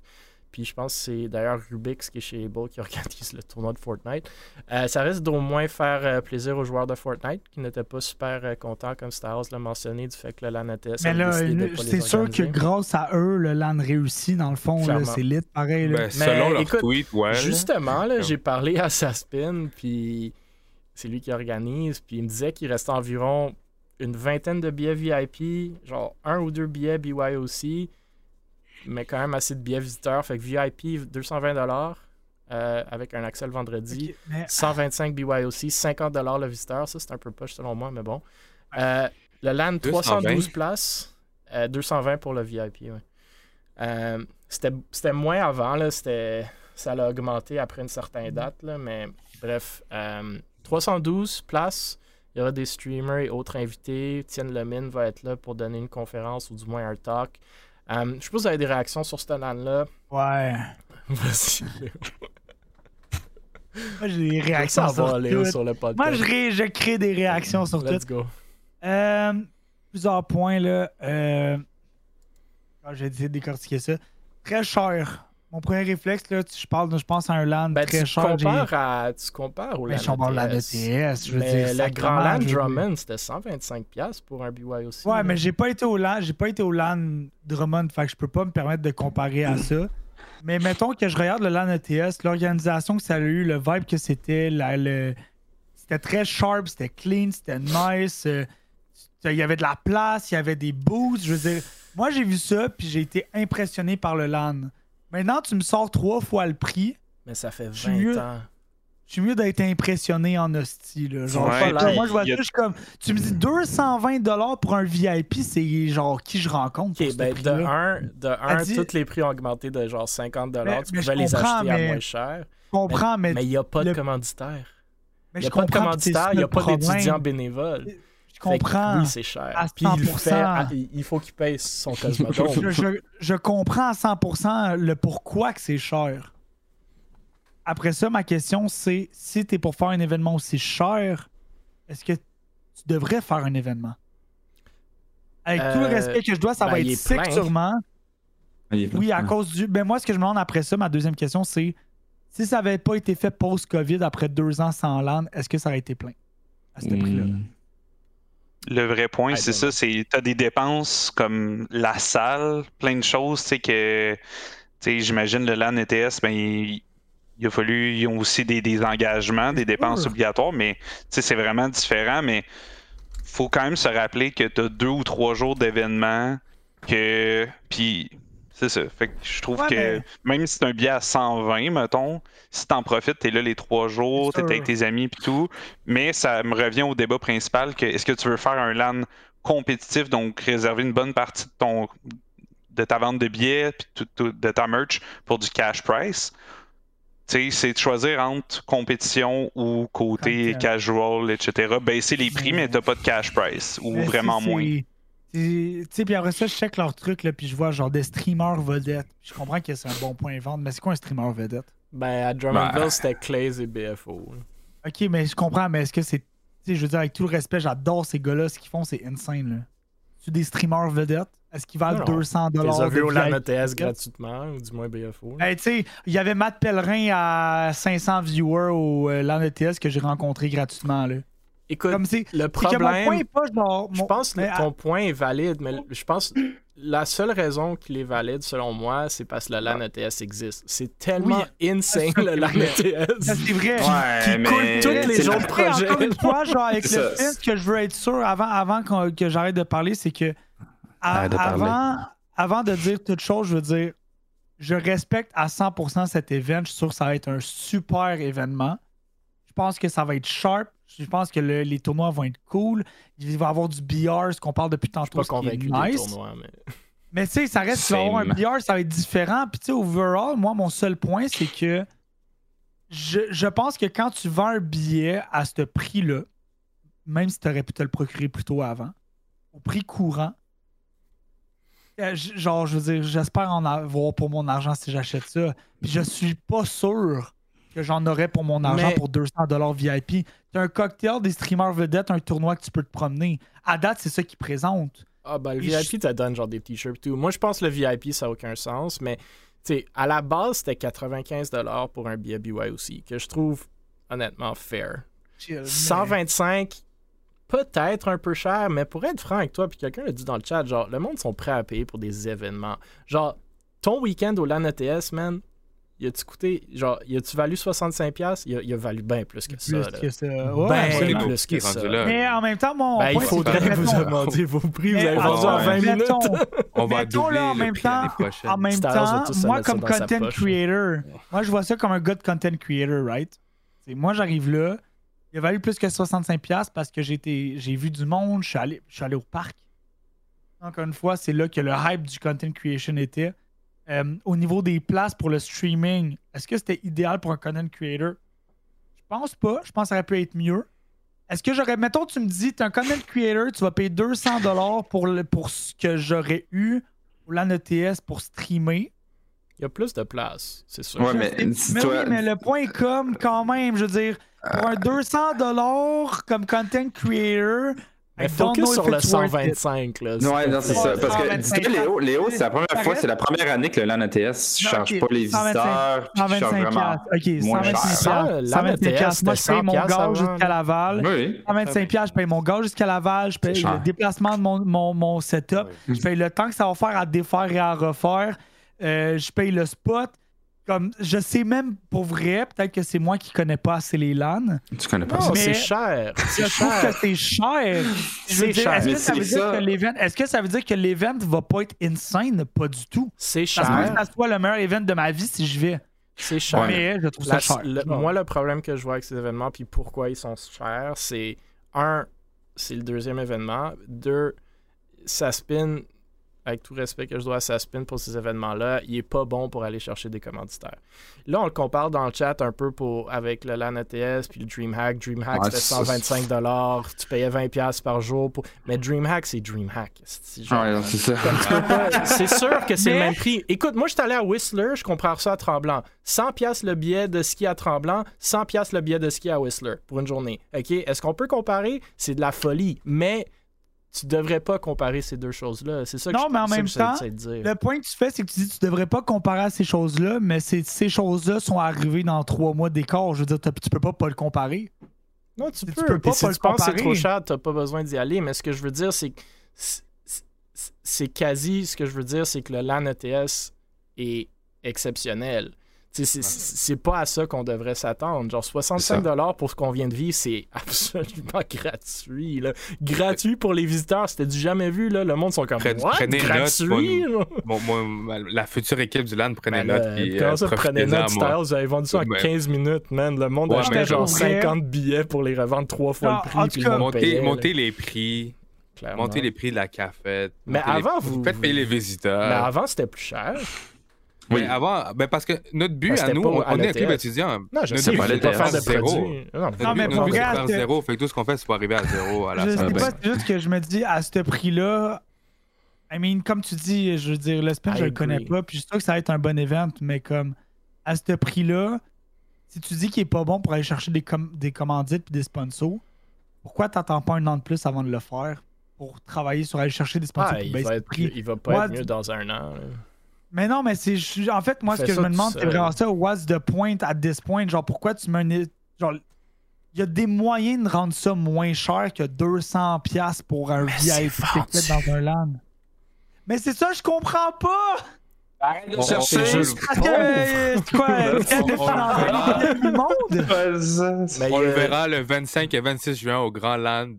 puis je pense que c'est d'ailleurs Rubix qui est chez Able qui *laughs* organise le tournoi de Fortnite. Euh, ça risque d'au moins faire euh, plaisir aux joueurs de Fortnite qui n'étaient pas super euh, contents, comme Star Wars l'a mentionné, du fait que le LAN Mais là, les c'est sûr que grâce à eux, le LAN réussit, dans le fond. C'est lit, pareil. là. Ben, selon leur écoute, tweet, ouais. Justement, j'ai parlé à Saspin, puis c'est lui qui organise, puis il me disait qu'il restait environ une vingtaine de billets VIP, genre un ou deux billets BYOC, mais quand même assez de billets visiteurs. Fait que VIP, 220$ euh, avec un accès le vendredi. Ok, mais- 125 BYOC, 50 le visiteur. Ça, c'est un peu poche selon moi, mais bon. Euh, le LAN, 220. 312 places. euh, 220 pour le VIP, ouais. Euh, C'était c'était moins avant, là. C'était... Ça l'a augmenté après une certaine date, là, mais bref. euh, 312 places. Il y aura des streamers et autres invités. Tienne Lemine va être là pour donner une conférence ou du moins un talk. Euh, je pas si vous avez des réactions sur ce LAN-là. Ouais. *laughs* Vas-y. Moi, j'ai des Ça réactions va, sur Léo, tout. sur le podcast. Moi, je, ré- je crée des réactions sur tout. Let's go. Euh, plusieurs points, là. Euh, ah, J'ai décortiquer ça. Très cher. Mon premier réflexe, là, tu- je parle, je pense à un LAN Ben, très tu, cher. compares à, tu compares au Ben, LAN je parle de la ETS. ETS. Je veux Mais dire, le grand LAN je veux dire. Drummond, c'était 125$ pour un BYOC. Ouais, là. mais j'ai pas été au LAN, j'ai pas été au LAN Drummond, fait que je peux pas me permettre de comparer à ça. Mais mettons que je regarde le LAN ETS, l'organisation que ça a eu, le vibe que c'était, le- c'était très sharp, c'était clean, c'était nice. euh, Il y avait de la place, il y avait des boosts. Je veux dire, moi j'ai vu ça, puis j'ai été impressionné par le LAN. Maintenant, tu me sors trois fois le prix. Mais ça fait Je suis 20 mieux- ans. Je suis mieux d'être impressionné en hostie. Là. Genre, Ouais, je sais pas, puis moi, je vois a- comme. Tu me dis 220$ pour un VIP, c'est genre qui je rencontre. Ben de un, de un dit- tous les prix ont augmenté de genre 50$. Mais- tu mais pouvais les acheter à moins cher. Je comprends, mais, Mais il n'y a pas de le- commanditaire. Il n'y je a pas de commanditaire, il n'y a pas d'étudiants bénévoles. Je comprends. Oui, c'est cher. à Puis il le 100%. fait, à- il faut qu'il paye son *laughs* Cosmodome. je, je- je comprends à 100% le pourquoi que c'est cher. Après ça, ma question, c'est si tu es pour faire un événement aussi cher, est-ce que tu devrais faire un événement? Avec tout le Euh, respect que je dois, ça ben, va être sick plein. sûrement. Plein. Oui, à cause du. Ben moi, ce que je me demande après ça, ma deuxième question, c'est si ça avait pas été fait post-COVID après deux ans sans LAN, est-ce que ça aurait été plein à ce prix-là? Le vrai point, c'est don't ça, c'est t'as des dépenses comme la salle, plein de choses, tu sais que j'imagine le LAN ETS, ben il, il a fallu, ils ont aussi des, des engagements, des dépenses obligatoires, mais c'est vraiment différent, mais faut quand même se rappeler que tu as deux ou trois jours d'événements que puis c'est ça. Fait que je trouve Ouais, que même si c'est un billet à 120, mettons, si t'en profites, t'es là les trois jours, t'es avec tes amis puis tout, mais ça me revient au débat principal que est-ce que tu veux faire un LAN compétitif, donc réserver une bonne partie de ton de ta vente de billets puis de ta merch pour du cash price? Tu sais, c'est de choisir entre compétition ou côté casual, etc. Baisser les prix, mais t'as pas de cash price ou Mais vraiment moins. Tu sais, puis après ça, je check leur truc, là, puis je vois genre des streamers vedettes. Je comprends que c'est un bon point de vente, mais c'est quoi un streamer vedette? Ben, à Drummondville, Ben. c'était Clays et BFO. Ok, mais je comprends, mais est-ce que c'est. Tu sais, je veux dire, avec tout le respect, j'adore ces gars-là, ce qu'ils font, c'est insane, là. Tu des streamers vedettes? Est-ce qu'ils valent Non, non. 200 Tu les dollars as vus au LAN VIP? ETS gratuitement, ou du moins BFO. Ben, tu sais, il y avait Matt Pellerin à 500 viewers au euh, LAN ETS que j'ai rencontré gratuitement, là. Écoute, Comme c'est. le que mon point problème, est pas genre. je pense que à- ton point est valide, mais je pense la seule raison qu'il est valide, selon moi, c'est parce que le LAN ETS existe. C'est tellement insane, le LAN ETS. c'est vrai. Ouais, qui mais coule toutes les autres projets. Encore une fois, genre avec C'est le ça. film, ce que je veux être sûr avant, avant qu'on- que j'arrête de parler, c'est que à- Arrête de parler. avant, avant de dire toute chose, je veux dire, je respecte à 100% cet événement. Je suis sûr que ça va être un super événement. Je pense que ça va être sharp. Je pense que le- les tournois vont être cool. Il va y avoir du BR, ce qu'on parle depuis Je suis tantôt. pas convaincu des tournois, mais. Mais tu sais, ça reste avoir un. BR, ça va être différent. Puis tu sais, overall, moi, mon seul point, c'est que je, je pense que quand tu vends un billet à ce prix-là, même si tu aurais pu te le procurer plus tôt avant, au prix courant, euh, genre, je veux dire, j'espère en avoir pour mon argent si j'achète ça. Puis je suis pas sûr que j'en aurais pour mon argent Mais- pour 200$ VIP. T'as un cocktail des streamers vedettes, un tournoi que tu peux te promener. À date, c'est ça qu'ils présentent. Ah, ben, le Et VIP te donne genre des t-shirts et tout. Moi, je pense que le VIP, ça n'a aucun sens, mais sais, à la base, c'était 95$ pour un billet BYOC, que je trouve honnêtement fair. Chill, mais- 125, peut-être un peu cher, mais pour être franc avec toi, puis quelqu'un l'a dit dans le chat, genre, le monde sont prêts à payer pour des événements. Genre, ton week-end au LAN ETS, man, il a-tu coûté, genre, il a-tu valu 65$? Il a, il a valu bien plus que ça. Plus là. que ça. Ben, Ouais, Ben, plus que ça. là. Mais en même temps, mon Ben, il faudrait vous demander vos prix, vous Mais avez vendu en 20 minutes. mettons- On va Mettons, doubler là, en même temps. En même temps, moi comme content poche. creator, moi je vois ça comme un gars de content creator, right? Moi j'arrive là, il a valu plus que 65$ parce que j'ai été- j'ai vu du monde, je suis allé, je suis allé au parc. Encore une fois, c'est là que le hype du content creation était. Euh, au niveau des places pour le streaming, est-ce que c'était idéal pour un content creator? Je pense pas. Je pense que ça aurait pu être mieux. Est-ce que j'aurais. Mettons, tu me dis, tu es un content creator, tu vas payer 200$ pour, le, pour ce que j'aurais eu au LAN ETS pour streamer? Il y a plus de place, c'est sûr. Ouais, mais sais- si mais toi- oui, mais le point est comme quand même, je veux dire, pour un 200$ comme content creator, Mais focus sur le it's worth it. 125. Là, Ouais, non, c'est ça. Parce que, 125. dis-toi, Léo, Léo c'est la première fois, c'est la première année que le LAN ETS ne charge pas les 125, visiteurs. puis qu'il charge 125 vraiment. OK, moins 125 cher. Ça, piastres. la 125 NTS, piastres. Moi, je paye mon 100 gage jusqu'à. Laval. Oui. 125 piastres, je paye mon gage jusqu'à Laval, je paye le déplacement de mon, mon, mon setup, je paye le temps que ça va faire à défaire et à refaire, euh, je paye le spot. Comme, je sais même pour vrai, peut-être que c'est moi qui connais pas assez les LAN. Tu connais pas ça. C'est cher. Je trouve que c'est cher. C'est cher. Est-ce que ça c'est veut dire ça. que l'event, est-ce que ça veut dire que l'event va pas être insane? Pas du tout. C'est cher. que ça soit le meilleur event de ma vie si je vais. C'est cher. Mais je trouve La- ça cher. le- moi, le problème que je vois avec ces événements, puis pourquoi ils sont chers, c'est un, c'est le deuxième événement. Deux, ça spin, avec tout respect que je dois à ça spin pour ces événements-là, il est pas bon pour aller chercher des commanditaires. Là, on le compare dans le chat un peu pour, avec le LAN ETS puis le DreamHack. DreamHack, Ouais, c'était ça, 125 tu payais 20$ par jour. Pour... Mais DreamHack, c'est DreamHack. C'est Ouais, *laughs* sûr que c'est le même prix. Écoute, moi, je suis allé à Whistler, je compare ça à Tremblant. 100 pièces le billet de ski à Tremblant, 100 pièces le billet de ski à Whistler pour une journée. OK? Est-ce qu'on peut comparer? C'est de la folie. Mais tu devrais pas comparer ces deux choses-là. C'est ça que Non, je mais en même que temps, dire. Le point que tu fais, c'est que tu dis que tu devrais pas comparer à ces choses-là, mais ces, ces choses-là sont arrivées dans trois mois d'écart. Je veux dire, tu peux pas pas le comparer. Non, tu tu peux. peux pas si pas le tu penses que c'est comparer. trop cher, t'as pas besoin d'y aller. Mais ce que je veux dire, c'est que c'est quasi ce que je veux dire, c'est que le LAN ETS est exceptionnel. C'est c'est pas à ça qu'on devrait s'attendre. Genre 65 pour ce qu'on vient de vivre, c'est *laughs* absolument gratuit. là. Gratuit pour les visiteurs, c'était du jamais vu. Là. Le monde sont comme Prenez- What? prenez note, gratuit. Mon- moi, la future équipe du LAN prenait Ben note. puis, comment euh, ça, prenez note. Styles? Vous avez vendu ça en Ben, 15 minutes, man. Le monde Ouais, achetait mais genre pour vrai- 50 billets pour les revendre trois fois Non, le prix. le Monter, payait, monter les prix. Clairement. Monter les prix de la cafette. Mais monter les- avant, vous- Faites payer les visiteurs. Mais avant, c'était plus cher. Mais avant, ben parce que notre but Ben, à nous, on, à on est un club étudiant. Non, je Notre sais but, pas, c'est pas de faire de zéro. Non, Notre Non, mais but, pour nous, c'est faire zéro. Fait que tout ce qu'on fait, c'est pour arriver à zéro à la Je fin. sais pas, c'est juste que je me dis, à ce prix-là, I mean, comme tu dis, je veux dire, le spin, je le connais pas, puis je suis sûr que ça va être un bon event, mais comme, à ce prix-là, si tu dis qu'il est pas bon pour aller chercher des, com- des commandites puis des sponsors, pourquoi t'attends pas un an de plus avant de le faire pour travailler sur aller chercher des sponsors Ah, pour il, va le être, prix? il va pas What? être mieux dans un an. là. Mais non, mais c'est. En fait, moi, ce que je me demande, c'est vraiment ça. What's the point at this point? Genre, pourquoi tu mets un. Genre, il y a des moyens de rendre ça moins cher que 200$ piastres pour un VIP ticket dans un LAN. Mais c'est ça, je comprends pas! Arrête de chercher. euh, C'est quoi? *laughs* On- le a- verra le 25 et 26 juin au Grand Land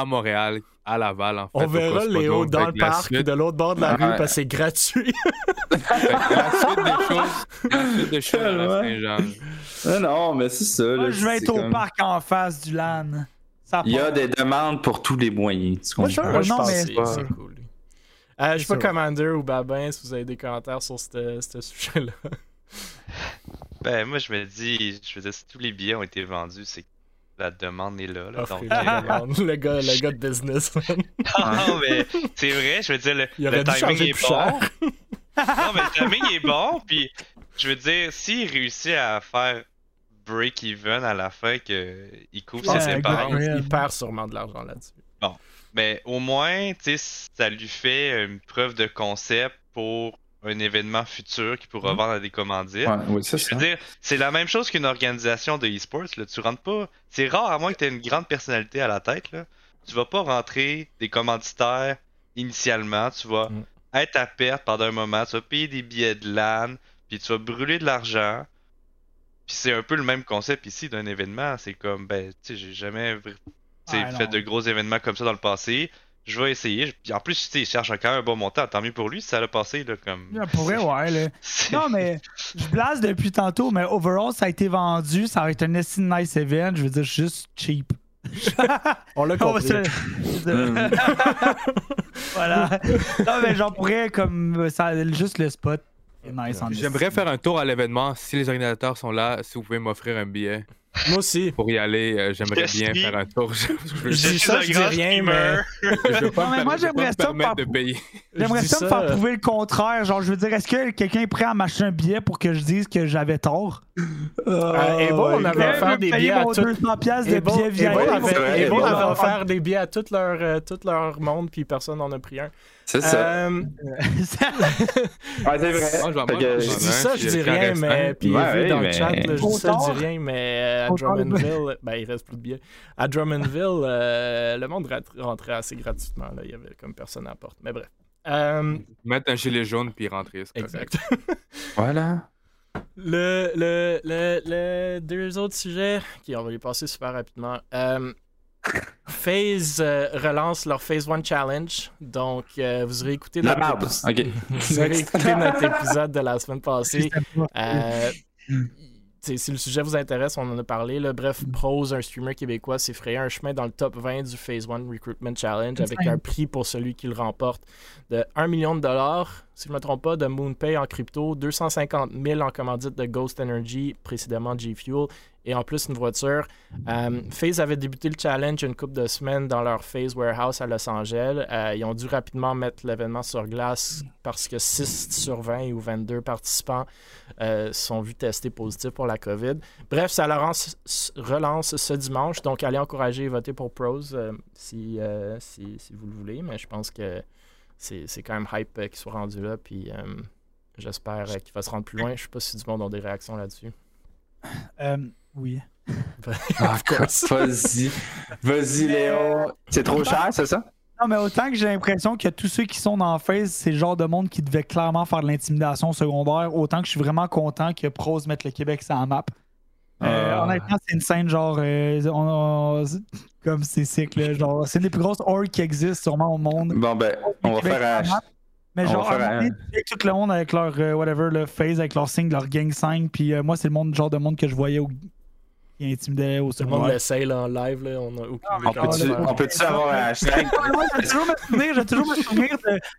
à Montréal, à Laval, en fait. On verra. Léo dans le parc suite- de l'autre bord de la rue parce que c'est gratuit. *laughs* fait que la suite des choses, la suite des choses à la Tellement. Saint-Jean. Non, non, mais c'est ça. Moi, là, je vais être au parc en face du LAN. Ça Il y a des demandes pour tous les moyens. Tu Moi, je-? Moi, je non, pense mais- c'est- cool. Euh, je sais pas. Commander ou Babin, si vous avez des commentaires sur ce sujet-là. Ben, moi, je me dis, je veux dire, si tous les billets ont été vendus, c'est que la demande est là. là. Offrez donc, euh, le, gars, le gars de business. man. non, mais c'est vrai, je veux dire, le, le timing est bon. cher. non, mais le timing est bon, puis je veux dire, s'il réussit à faire break-even à la fin, qu'il couvre Ouais, ses dépenses, il perd sûrement de l'argent là-dessus. mais au moins, tu sais, ça lui fait une preuve de concept pour un événement futur qui pourra vendre à des commandites. Ouais, oui, c'est dire, la même chose qu'une organisation de e-sports. Là. Tu rentres pas. C'est rare, à moins que tu aies une grande personnalité à la tête. Là. Tu vas pas rentrer des commanditaires initialement. Tu vas Mm. être à perte pendant un moment. Tu vas payer des billets de LAN. Puis tu vas brûler de l'argent. Puis c'est un peu le même concept ici d'un événement. C'est comme, ben, tu sais, j'ai jamais Ouais, fait non. de gros événements comme ça dans le passé. Je vais essayer. En plus, tu sais, il cherche quand même un bon montant. Tant mieux pour lui si ça l'a passé. Là, comme... *laughs* Pour vrai, ouais. Là. *laughs* Non, mais je blase depuis tantôt, mais overall, ça a été vendu. Ça va être un nice event. Je veux dire, juste cheap. *laughs* On l'a compris. se- Mm. voilà. Non, mais j'en pourrais comme ça, juste le spot. nice J'aimerais faire un tour à l'événement. Si les organisateurs sont là, si vous pouvez m'offrir un billet Moi aussi. pour y aller, euh, j'aimerais bien suis- faire un tour. *laughs* je, je- Je dis ça, je dis rien, mais. je veux pas Non, me mais moi, j'aimerais me ça permettre par- de payer. J'aimerais ça me faire prouver le contraire. Genre, je veux dire, est-ce que quelqu'un est prêt à m'acheter un billet pour que je dise que j'avais tort? Euh, et bon, on avait offert des billets à tout. 200 piastres de Et bon, billets et VIP. bon c'est avait, et bon offert des billets à tout leur, euh, tout leur monde, puis personne n'en a pris un. C'est ça. Euh, *laughs* c'est vrai. Moi, je dis ça, je dis rien, mais puis dans le chat, je dis ça, je dis rien, mais à. Drummondville, ben il reste plus de billets. À Drummondville, euh, le monde rentrait assez gratuitement, là, il y avait comme personne à la porte. Mais bref. Euh, Mettre un gilet jaune puis rentrer. c'est correct. exact. *laughs* Voilà. Le, le, le, le deux autres sujets, qui on va les passer super rapidement. Euh, FaZe euh, relance leur Phase 1 Challenge. Donc, euh, vous aurez écouté La notre merde. épi- Ok. *laughs* vous aurez écouté notre épisode de la semaine passée. Si le sujet vous intéresse, on en a parlé. Là. Bref, Prose, un streamer québécois, s'est frayé un chemin dans le top 20 du Phase 1 Recruitment Challenge avec un prix pour celui qui le remporte de 1 million de dollars, si je ne me trompe pas, de MoonPay en crypto, 250 000 en commandite de Ghost Energy, précédemment G-Fuel, et en plus une voiture. Euh, FaZe avait débuté le challenge une couple de semaines dans leur FaZe Warehouse à Los Angeles. Euh, ils ont dû rapidement mettre l'événement sur glace parce que 6 sur 20 ou 22 participants euh, sont vus tester positifs pour la COVID. Bref, ça leur relance, ce dimanche. Donc, allez encourager et voter pour Pros si, si, vous le voulez. Mais je pense que c'est quand même hype euh, qu'il soit rendu là. Puis j'espère qu'il va se rendre plus loin. Je sais pas si du monde a des réactions là-dessus. Oui. *laughs* Ah, Vas-y. Vas-y, Léo. C'est trop cher, c'est ça? Non, mais autant que j'ai l'impression que tous ceux qui sont dans Phase, c'est le genre de monde qui devait clairement faire de l'intimidation secondaire, autant que je suis vraiment content que Prose mette le Québec sur la map. Euh, Ah. Honnêtement, c'est une scène genre. euh, on- on- comme c'est sick, là, genre, c'est une des plus grosses orgs qui existent sûrement au monde. Bon, ben, on va Québec faire un. Mais on genre, va faire un tout le monde avec leur euh, whatever, le phase, avec leur signe, leur gang sign. Puis euh, moi, c'est le monde, genre de monde que je voyais au... qui intimidait au Tout le monde secondaire. l'essaye là, en live. Là. On a aucune Ah, mais On peut-tu on avoir un hashtag? *laughs* Vais toujours me souvenir, toujours me souvenir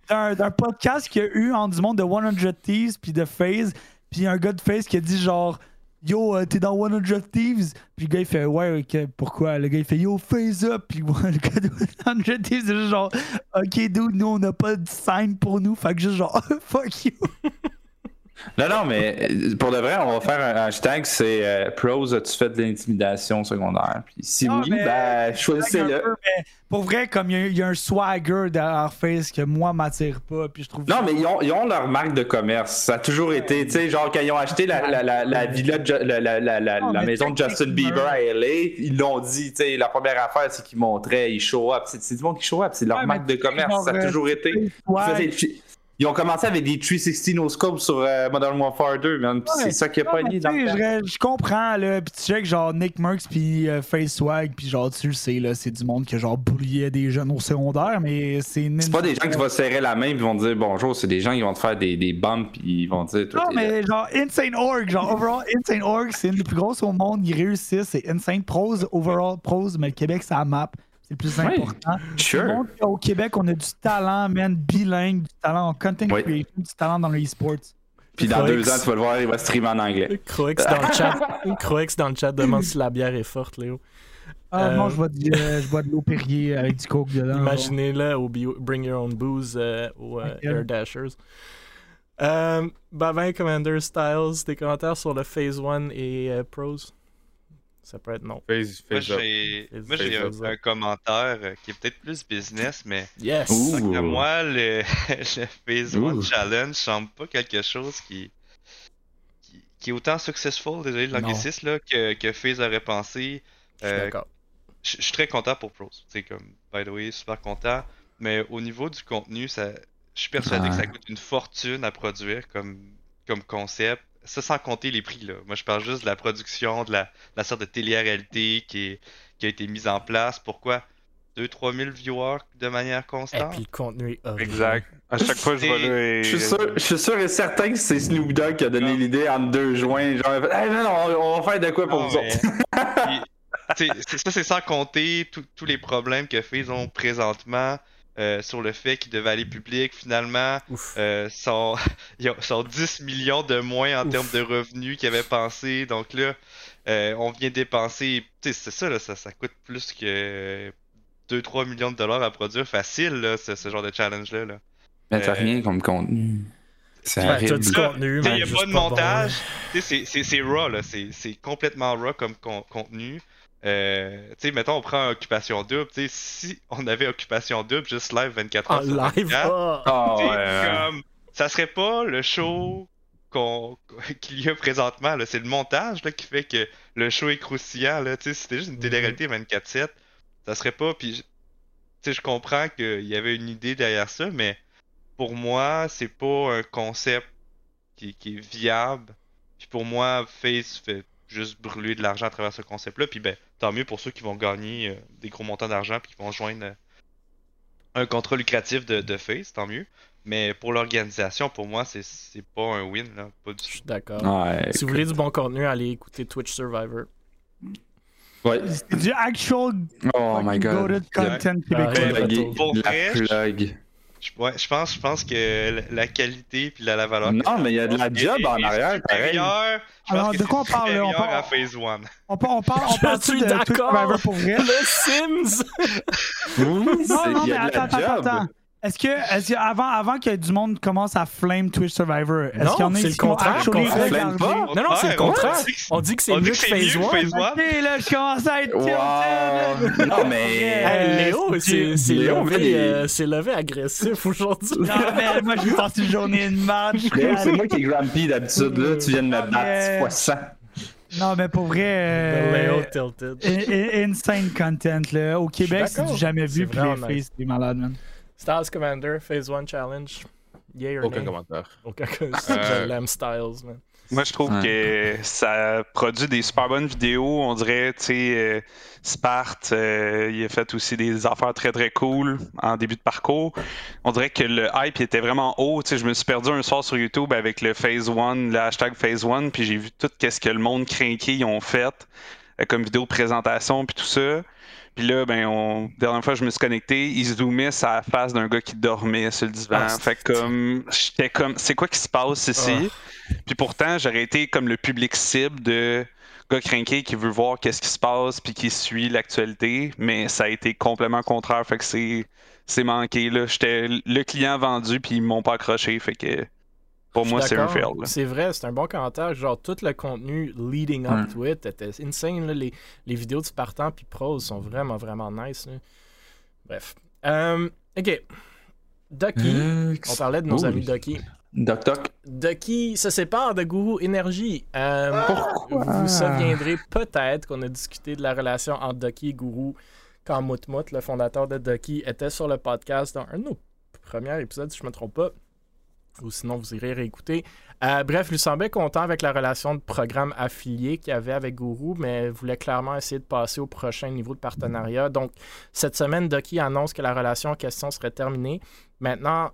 d'un, podcast qu'il y a eu en du monde de 100 Thieves puis de FaZe. Puis un gars de FaZe qui a dit genre Yo, euh, t'es dans 100 Thieves? Puis le gars il fait Ouais, ok, pourquoi? Le gars il fait Yo, FaZe up. Puis *laughs* le gars de 100 Thieves c'est juste genre Ok, dude, nous on n'a pas de sign pour nous. Fait que juste genre *laughs* Fuck you. Non, non, mais euh, pour de vrai, on va faire un hashtag, c'est euh, Pros, as-tu fait de l'intimidation secondaire? Puis si Non, oui, mais- ben, choisissez-le. pour vrai, comme il y a- il y, a un swagger derrière FaZe que moi m'attire pas. Puis je trouve Non, mais ils ont, ils ont leur marque de commerce. Ça a toujours été, tu sais, genre quand ils ont acheté la, la, la, la villa, de la, Non, maison de Justin Bieber à LA, ils l'ont dit, tu sais, la première affaire, c'est qu'ils montraient, ils show up. C'est du monde qui show up, c'est leur Ouais, marque de commerce. ça a toujours été. Swag. Ils ont commencé avec des 360 no scope sur euh, Modern Warfare 2, man. Ouais. c'est ça qui a pas lié dans le je, je comprends, là. Puis tu sais que genre Nick Merckx puis euh, Face Swag, puis genre tu le sais, là, c'est du monde qui a genre bouliait des jeunes au secondaire, mais c'est. C'est pas des gens qui vont se serrer la main et vont dire bonjour, c'est des gens qui vont te faire des, des bumps puis ils vont te dire Non, mais genre Insane Org, genre overall Insane Org, c'est une des plus grosses au monde, ils réussissent, c'est Insane Prose, overall Prose, mais le Québec, c'est la map. C'est le plus Oui. important. Sure. Au Québec, on a du talent, man, bilingue, du talent en content Oui. creation, du talent dans le e-sports. Puis dans Croix deux ans, tu vas le voir, il va streamer en anglais. *laughs* Croix dans le chat. Croix dans le chat demande si la bière est forte, Léo. Ah Euh, non, je bois, du- euh, je bois de l'eau Perrier avec du coke dedans. Imaginez-le au Bring Your Own Booze euh, au euh. Air Dashers. Euh, Bavin Commander Styles, des commentaires sur le Phase 1 et euh, Pros? Ça peut être non. Phase, Moi, phase j'ai Phase- moi, j'ai un, commentaire euh, qui est peut-être plus business, mais Yes! Que moi, le, *laughs* le Phase Ouh. 1 Challenge semble pas quelque chose qui, qui, qui est autant successful, désolé de l'anglicisme, là, que, que Phase aurait pensé. Je suis Euh, d'accord. je je suis très content pour Pros. C'est comme, by the way, super content. Mais au niveau du contenu, ça, je suis persuadé que ça coûte une fortune à produire comme, comme concept. Ça sans compter les prix, là. Moi, je parle juste de la production, de la, la sorte de télé-réalité qui, est- qui a été mise en place. Pourquoi 2-3 000 viewers de manière Et constante? puis le contenu est horrible. Exact. À chaque fois je vois là. et- Je suis, sûr, je suis sûr et certain que c'est Snoop Dogg qui a donné Non. l'idée en deux joints. Genre, hey, man, on, on va faire de quoi pour Non, vous mais- autres? *laughs* Puis, ça, c'est sans compter tous- tous les problèmes que FaZe ont présentement euh, sur le fait qu'ils devaient aller public. Finalement, euh, sont, *laughs* ils sont 10 millions de moins en Ouf. termes de revenus qu'ils avaient pensé. Donc là, euh, on vient dépenser. Tu sais, c'est ça, là, ça, ça coûte plus que 2-3 millions de dollars à produire facile, là, ce, ce genre de challenge-là. Là. Mais t'as Euh, rien comme contenu. C'est horrible. Il n'y a pas de pas montage. C'est- raw, là. C'est c'est complètement raw comme con- contenu. Euh, tu sais, mettons, on prend Occupation Double. Tu sais, si on avait Occupation Double, juste live 24 En heures sur live! 24, ah. Ah, tu sais, ouais, ouais. comme, ça serait pas le show qu'on *laughs* qu'il y a présentement. là. C'est le montage là, qui fait que le show est croustillant. Là. Tu sais, si c'était juste une Mhm. télé-réalité 24-7, ça serait pas. Puis, je- tu sais, je comprends qu'il y avait une idée derrière ça, mais pour moi, c'est pas un concept qui, qui est viable. Puis pour moi, Face fait juste brûler de l'argent à travers ce concept-là. Puis ben, tant mieux pour ceux qui vont gagner euh, des gros montants d'argent puis qui vont joindre euh, un contrat lucratif de, de Face, tant mieux. Mais pour l'organisation, pour moi, c'est pas un win, là. Pas du Je suis d'accord. Ouais, Si vous voulez du bon contenu, allez écouter Twitch Survivor. ouais. C'est du actual Oh my god. goated content Ah, québécois. ouais. La je- plug. Je, ouais, je pense, je pense que la, qualité puis la, la valeur. Non, mais il y a de la job en arrière, pareil. Je pense Alors, que de quoi on parle, là? On parle- à Phase 1. On parle, on parle, on Je parle suis de Twitch pour vrai? *laughs* Le Sims! Oui, Non, non, mais attends, attends, attends. Est-ce que, est-ce que avant, avant que du monde commence à flame Twitch Survivor, est-ce qu'il y en a le qui ont contraire qu'on? Flame pas? Non, non, c'est le contraire. on dit que- c'est mieux que Phase mieux que 1. Phase 1. Ok, là, je commence à être. Wow. Non, mais. Hey, Léo, c'est Léo, levé, mais- euh, c'est levé agressif aujourd'hui. Non, mais moi, je vais passer une journée de match. Léo, c'est moi qui est grumpy d'habitude, là. Tu viens de me battre fois 100. Non, mais pour vrai. Léo euh, tilted. in- in- Insane content, là. Au Québec, c'est du jamais vu, puis les faces, c'est malade, man. Styles Commander, Phase 1 Challenge. Yay or Aucun nay? commentaire. Aucun Euh, *laughs* Je l'aime, Styles, man. Moi, je trouve Ouais. que ça produit des super bonnes vidéos. On dirait, tu sais, euh, Sparte, euh, il a fait aussi des affaires très très cool en début de parcours. On dirait que le hype était vraiment haut. Tu sais, je me suis perdu un soir sur YouTube avec le Phase 1, le hashtag Phase 1, puis j'ai vu tout ce que le monde craqué ils ont fait euh, comme vidéo de présentation puis tout ça. Puis là, ben, on... dernière fois que je me suis connecté, il zoomaient sur la face d'un gars qui dormait sur le divan. Ah, fait que comme, j'étais comme, c'est quoi qui se passe ici? Puis pourtant, j'aurais été comme le public cible de gars crinqué qui veut voir qu'est-ce qui se passe puis qui suit l'actualité, mais ça a été complètement contraire. Fait que c'est, c'est manqué là. J'étais le client vendu puis ils m'ont pas accroché. Fait que pour moi, c'est un fail. C'est vrai, c'est un bon commentaire. Genre, tout le contenu leading up to it était insane. là. Les, les vidéos du partant puis pros sont vraiment, vraiment nice. là. Bref. Euh, ok. Ducky. Euh, On parlait de nos Ouh. amis Ducky. Doc Toc. Ducky se sépare de Guru Énergie. Euh, Vous vous souviendrez peut-être qu'on a discuté de la relation entre Ducky et Guru quand Moutmout, le fondateur de Ducky, était sur le podcast dans un de nos premiers épisodes, si je ne me trompe pas. Ou sinon, vous irez réécouter. Euh, bref, lui semblait content avec la relation de programme affilié qu'il avait avec Guru, mais voulait clairement essayer de passer au prochain niveau de partenariat. Donc, cette semaine, Ducky annonce que la relation en question serait terminée. Maintenant,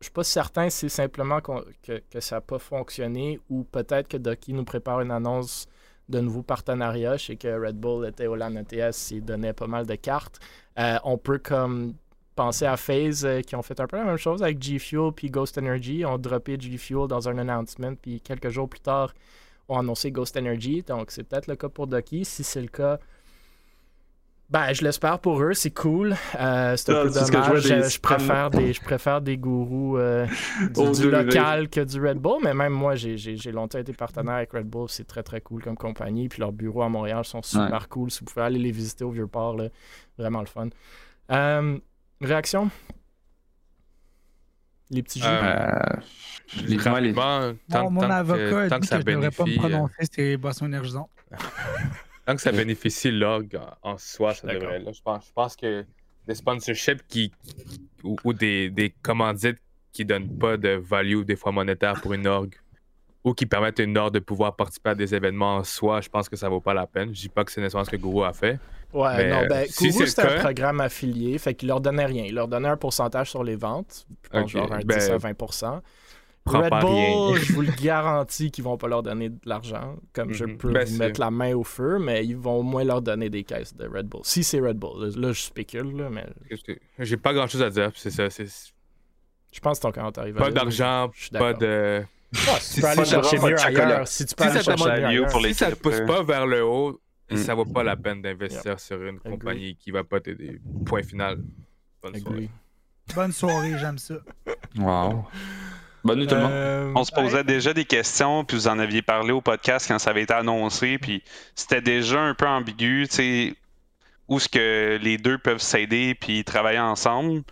je suis pas certain si c'est simplement que, que ça n'a pas fonctionné ou peut-être que Ducky nous prépare une annonce de nouveaux partenariats. Je sais que Red Bull était au LAN ETS, il donnait pas mal de cartes. Euh, on peut comme penser à FaZe euh, qui ont fait un peu la même chose avec G Fuel puis Ghost Energy. On droppé G Fuel dans un announcement puis quelques jours plus tard, ont annoncé Ghost Energy. Donc c'est peut-être le cas pour Ducky. Si c'est le cas, Ben, je l'espère pour eux, c'est cool. Euh, c'est un peu je dommage. des Je, je préfère des, je préfère des gourous euh, *laughs* du, Oh, local que du Red Bull, mais même moi, j'ai- longtemps été partenaire avec Red Bull. C'est très très cool comme compagnie. Puis leurs bureaux à Montréal sont super cool. Si vous pouvez aller les visiter au Vieux-Port, vraiment le fun. Réaction? Les petits jeux? Euh, Euh, les- Rapidement, tant, Mon, mon tant avocat que, tant dit que ça que je devrais pas me bénéficie, euh, prononcer ces boissons énergisantes. *laughs* tant que ça bénéficie l'orgue en, en soi, ça devrait. Là, je, pense, je pense que des sponsorships qui, ou, ou des, des commandites qui donnent pas de value, des fois monétaire pour une orgue, ou qui permettent à une orgue de pouvoir participer à des événements en soi, je pense que ça vaut pas la peine. Je dis pas que c'est nécessairement ce que Guru a fait. Ouais, Mais, non, ben, euh, si le c'était un programme affilié, fait qu'il leur donnait rien. Il leur donnait un pourcentage sur les ventes, je genre un 10 ben, à 20 prends Red Bull, rien. *laughs* je vous le garantis qu'ils vont pas leur donner de l'argent, comme je Mhm. peux Ben, vous mettre la main au feu, mais ils vont au moins leur donner des caisses de Red Bull. Si c'est Red Bull, là, je spécule, là, mais J'ai pas grand chose à dire, c'est ça. C'est je pense que ton commentaire pas d'argent, pas de. Ah, si tu peux aller chercher mieux ailleurs, si tu peux Si aller ça chercher mieux ailleurs. pour Si ça te l'équipe, pousse pas vers le haut, Mm. ça vaut pas la peine d'investir sur une Agree. compagnie qui va pas t'aider. Point final. Bonne soirée. Bonne soirée, j'aime ça. Wow. Bonne nuit tout le monde. Euh, On se posait déjà des questions, puis vous en aviez parlé au podcast quand ça avait été annoncé, puis c'était déjà un peu ambigu, tu sais, où ce que les deux peuvent s'aider puis travailler ensemble.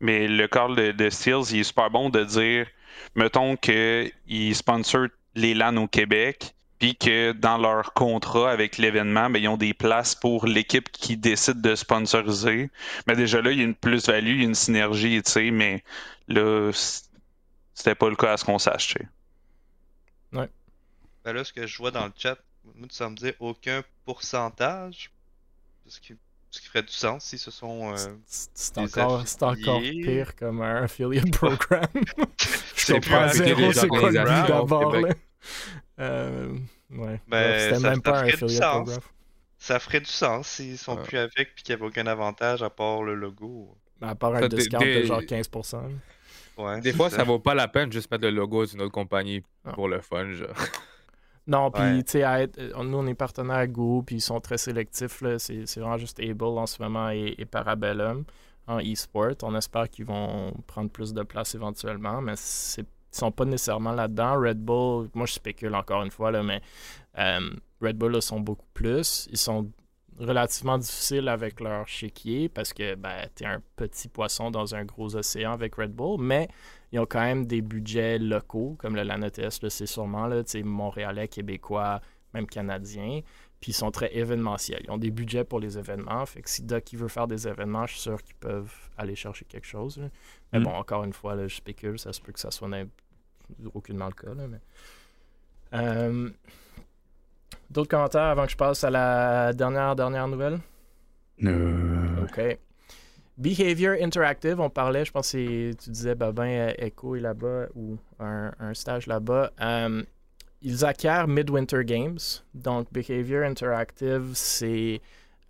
Mais le call de, de Steels, il est super bon de dire, mettons qu'ils sponsorent les LAN au Québec, puis que dans leur contrat avec l'événement, ben, ils ont des places pour l'équipe qui décide de sponsoriser. Mais déjà là, il y a une plus-value, il y a une synergie, tu sais, mais là, c'était pas le cas à ce qu'on sache, tu sais. Ben là, ce que je vois dans le chat, moi, ça me dit aucun pourcentage. Ce qui, ce qui ferait du sens si ce sont. euh, c'est- encore, pire comme un affiliate program. *laughs* je comprends plus zéro c'est quoi d'abord. Euh, ouais. Ben, C'était ça- même ça pas un ferait du affiliate sens. program. ça ferait du sens s'ils sont Ouais. plus avec puis qu'il n'y avait aucun avantage à part le logo. À part un Ça, des- discount de genre 15%. là. Ouais, Des fois, ça vaut pas la peine de juste mettre le logo d'une autre compagnie Ah. pour le fun. Genre. Non, puis tu sais, euh, nous on est partenaire à Go, puis ils sont très sélectifs. C'est c'est vraiment juste Able en ce moment et, et Parabellum en e-sport. On espère qu'ils vont prendre plus de place éventuellement, mais ils sont pas nécessairement là-dedans. Red Bull, moi je spécule encore une fois, là, mais euh, Red Bull là, sont beaucoup plus. Ils sont relativement difficiles avec leur chéquier parce que ben, tu es un petit poisson dans un gros océan avec Red Bull, mais ils ont quand même des budgets locaux, comme le LANETS, c'est sûrement là, montréalais, québécois, même canadiens. Puis ils sont très événementiels. Ils ont des budgets pour les événements. Fait que si Doc il veut faire des événements, je suis sûr qu'ils peuvent aller chercher quelque chose. là. Mais Mm. bon, encore une fois, là, je spécule, ça se peut que ça soit aucunement le cas. là, mais... Euh, D'autres commentaires avant que je passe à la dernière, dernière nouvelle? Euh, OK. Behavior Interactive, on parlait, je pense tu disais, Babin, euh, Echo est là-bas ou un, un stage là-bas. Euh, ils acquièrent Midwinter Games. Donc, Behavior Interactive, c'est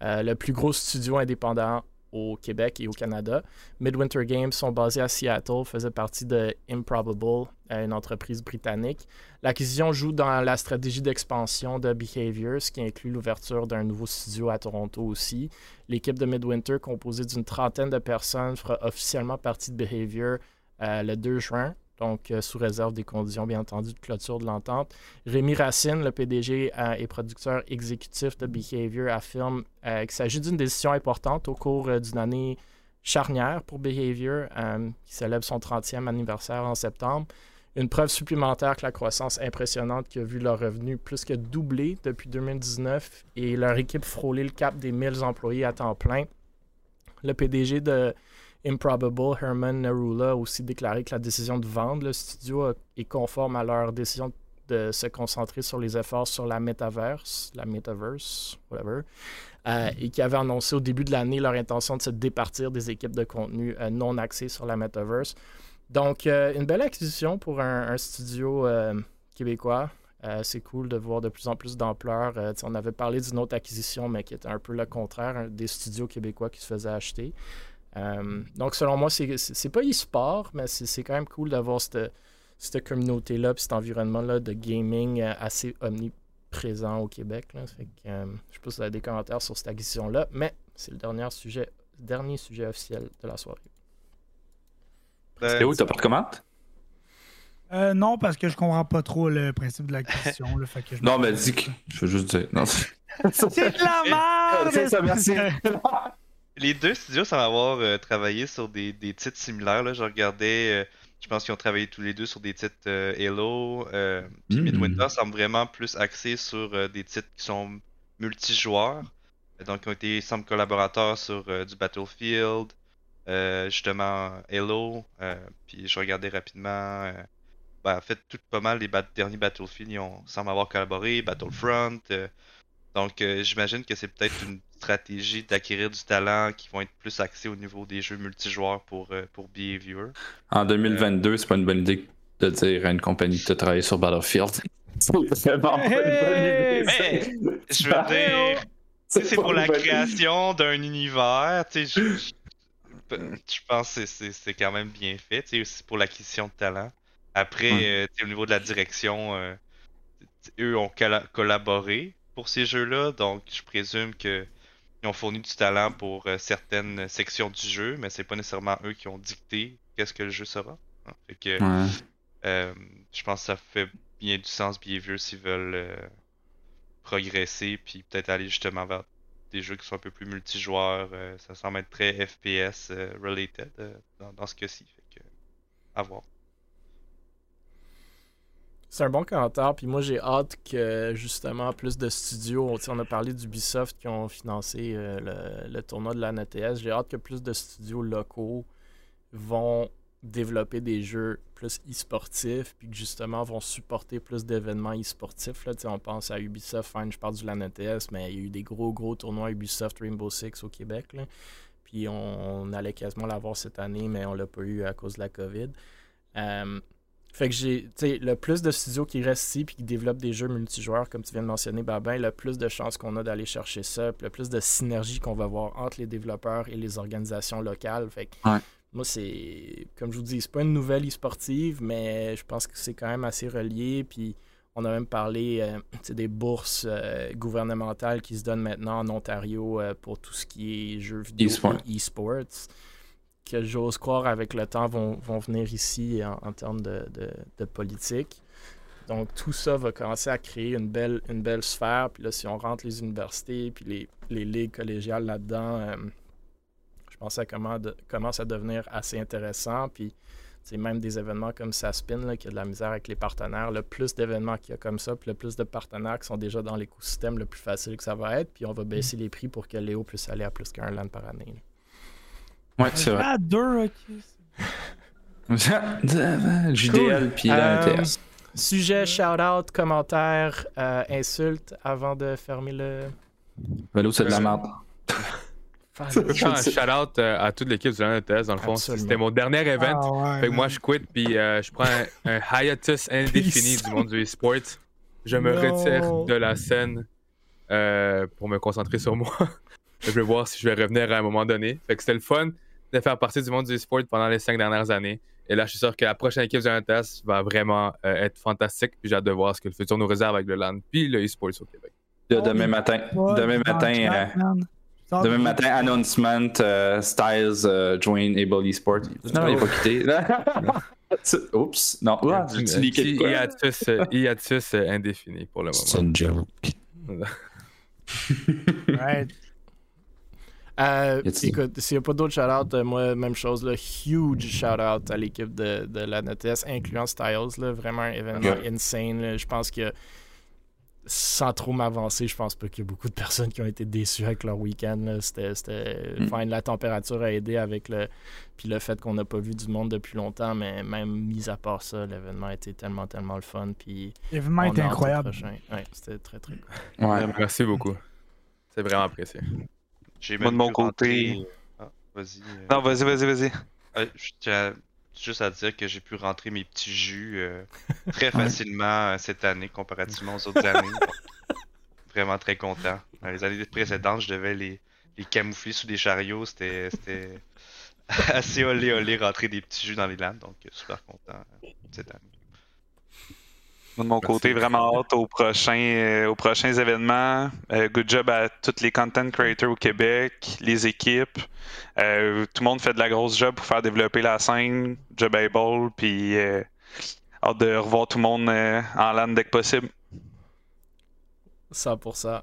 euh, le plus gros studio indépendant au Québec et au Canada. Midwinter Games sont basés à Seattle, faisaient partie de Improbable, euh, une entreprise britannique. L'acquisition joue dans la stratégie d'expansion de Behavior, ce qui inclut l'ouverture d'un nouveau studio à Toronto aussi. L'équipe de Midwinter, composée d'une trentaine de personnes, fera officiellement partie de Behavior euh, le 2 juin, donc euh, sous réserve des conditions, bien entendu, de clôture de l'entente. Rémi Racine, le PDG euh, et producteur exécutif de Behavior, affirme euh, qu'il s'agit d'une décision importante au cours euh, d'une année charnière pour Behavior, euh, qui célèbre son 30e anniversaire en septembre. Une preuve supplémentaire que la croissance impressionnante qui a vu leur revenu plus que doubler depuis 2019 et leur équipe frôler le cap des 1000 employés à temps plein. Le PDG de Improbable, Herman Narula, a aussi déclaré que la décision de vendre le studio est conforme à leur décision de se concentrer sur les efforts sur la metaverse, la metaverse, whatever, euh, et qui avait annoncé au début de l'année leur intention de se départir des équipes de contenu euh, non axées sur la metaverse. Donc, euh, une belle acquisition pour un, studio québécois. C'est cool de voir de plus en plus d'ampleur. On avait parlé d'une autre acquisition, mais qui était un peu le contraire, un- des studios québécois qui se faisaient acheter. Euh, donc, selon moi, c'est pas e-sport, mais c'est quand même cool d'avoir cette, cette communauté-là, puis cet environnement-là de gaming euh, assez omniprésent au Québec. Là. Fait que, euh, je sais pas si vous avez des commentaires sur cette acquisition-là, mais c'est le dernier sujet, dernier sujet officiel de la soirée. C'était où, t'as pas de commande? Euh, non, parce que je comprends pas trop le principe de la question. Là, fait que je Non, mais dis que. Je veux juste dire. Non, c'est C'est de la merde! c'est ça, merci. *laughs* Les deux studios semblent avoir euh, travaillé sur des, des titres similaires. Là. Je regardais, euh, je pense qu'ils ont travaillé tous les deux sur des titres euh, Halo. Euh, puis Mm. Midwinter semble vraiment plus axé sur des titres qui sont multijoueurs. Donc, ils ont été, semble, collaborateurs sur du Battlefield, justement Halo. puis je regardais rapidement. ben, en fait, tout pas mal les derniers Battlefield, ils ont, semblent avoir collaboré. Battlefront. donc, j'imagine que c'est peut-être une stratégie d'acquérir du talent qui vont être plus axés au niveau des jeux multijoueurs pour, euh, pour Behavior. En 2022, c'est pas une bonne idée de dire à une compagnie que tu travaillé sur Battlefield. *laughs* C'est vraiment pas une bonne idée. Mais. Je veux dire, c'est pour la création d'un univers, tu sais, je, je- je pense que c'est- c'est c'est quand même bien fait, tu sais, c'est pour l'acquisition de talent. Après, euh, tu sais, au niveau de la direction, euh, eux ont colla- collaboré pour ces jeux-là, donc je présume que ils ont fourni du talent pour euh, certaines sections du jeu, mais c'est pas nécessairement eux qui ont dicté qu'est-ce que le jeu sera. hein. Fait que, Ouais. euh, je pense que ça fait bien du sens Behavior s'ils veulent euh, progresser puis peut-être aller justement vers des jeux qui sont un peu plus multijoueurs. ça semble être très FPS related dans, dans ce cas-ci. Fait que, à voir. C'est un bon commentaire, puis moi j'ai hâte que justement plus de studios, on a parlé d'Ubisoft qui ont financé euh, le, tournoi de la NTS, j'ai hâte que plus de studios locaux vont développer des jeux plus e-sportifs, puis que justement vont supporter plus d'événements e-sportifs. On pense à Ubisoft, fine, je parle du LAN ETS, mais il y a eu des gros gros tournois Ubisoft Rainbow Six au Québec. Puis on, on allait quasiment l'avoir cette année, mais on l'a pas eu à cause de la COVID. Euh, fait que j'ai, tu sais, le plus de studios qui restent ici puis qui développent des jeux multijoueurs, comme tu viens de mentionner, Babin, le plus de chances qu'on a d'aller chercher ça, puis le plus de synergie qu'on va avoir entre les développeurs et les organisations locales. Fait que Ouais. moi, c'est, comme je vous dis, c'est pas une nouvelle e-sportive, mais je pense que c'est quand même assez relié. Puis on a même parlé euh, des bourses euh, gouvernementales qui se donnent maintenant en Ontario euh, pour tout ce qui est jeux vidéo E-sport. et e-sports que j'ose croire avec le temps vont, vont venir ici en, en termes de, de- de politique. Donc tout ça va commencer à créer une belle, une belle sphère. Puis là, si on rentre les universités puis les, les ligues collégiales là-dedans, euh, je pense que ça commence, de- commence à devenir assez intéressant. Puis c'est même des événements comme Saspin, là, qui a de la misère avec les partenaires. Le plus d'événements qu'il y a comme ça, puis le plus de partenaires qui sont déjà dans l'écosystème, le plus facile que ça va être. Puis on va baisser les prix pour que Léo puisse aller à plus qu'un LAN par année. là. Ouais, c'est vrai. Ah, deux, ok. *laughs* JDL puis la Euh, NTS. Sujet, shout-out, commentaire, euh, insulte avant de fermer le. Velo, c'est de la Euh, merde. Je fais un shout-out euh, à toute l'équipe du LAN ETS, dans le fond. C'était mon dernier event. Ah, ouais, Fait que moi, je quitte, puis euh, je prends un, *laughs* un hiatus indéfini du monde du e-sport. Je me retire de la scène euh, pour me concentrer sur moi. *laughs* je vais voir si je vais revenir à un moment donné. Fait que c'était le fun de faire partie du monde du e-sport pendant les cinq dernières années. Et là, je suis sûr que la prochaine équipe du NTS va vraiment euh, être fantastique. Puis j'ai hâte de voir ce que le futur nous réserve avec le LAN puis le e-sport au Québec. Là, demain matin, Ouais, demain matin, euh, demain de- matin, announcement, euh, Styles euh, join Able Esports. Non, il n'est pas quitté. Oups, non. Euh, de hiatus, euh, hiatus, euh, indéfini pour le moment. une joke. *laughs* Ouais. Euh, écoute, s'il n'y a pas d'autres shout-out, euh, moi, même chose, là, huge shout-out à l'équipe de, de la NETS, incluant Styles, là, vraiment un événement insane. là. Je pense que, sans trop m'avancer, je pense pas qu'il y a beaucoup de personnes qui ont été déçues avec leur week-end. C'était, c'était... Mm. fine, la température a aidé avec le... Puis le fait qu'on n'a pas vu du monde depuis longtemps, mais même mis à part ça, l'événement était tellement, tellement le fun. Puis L'événement était incroyable. Ouais, c'était très, très cool. Ouais. Merci beaucoup. C'est vraiment apprécié. J'ai Moi, de mon côté- rentrer- Ah, vas-y. euh. Non, vas-y, vas-y, vas-y. Euh, je tiens juste à dire que j'ai pu rentrer mes petits jus euh, très *laughs* facilement cette année comparativement aux autres années. *laughs* Vraiment très content. Dans les années précédentes, je devais les, les camoufler sous des chariots. C'était *laughs* assez olé olé rentrer des petits jus dans les lames. Donc, super content cette année. De mon côté, vraiment hâte aux prochains, euh, aux prochains événements. Euh, good job à tous les content creators au Québec, les équipes. Euh, tout le monde fait de la grosse job pour faire développer la scène. Job able, puis hâte de revoir tout le monde en LAN dès que possible. 100%.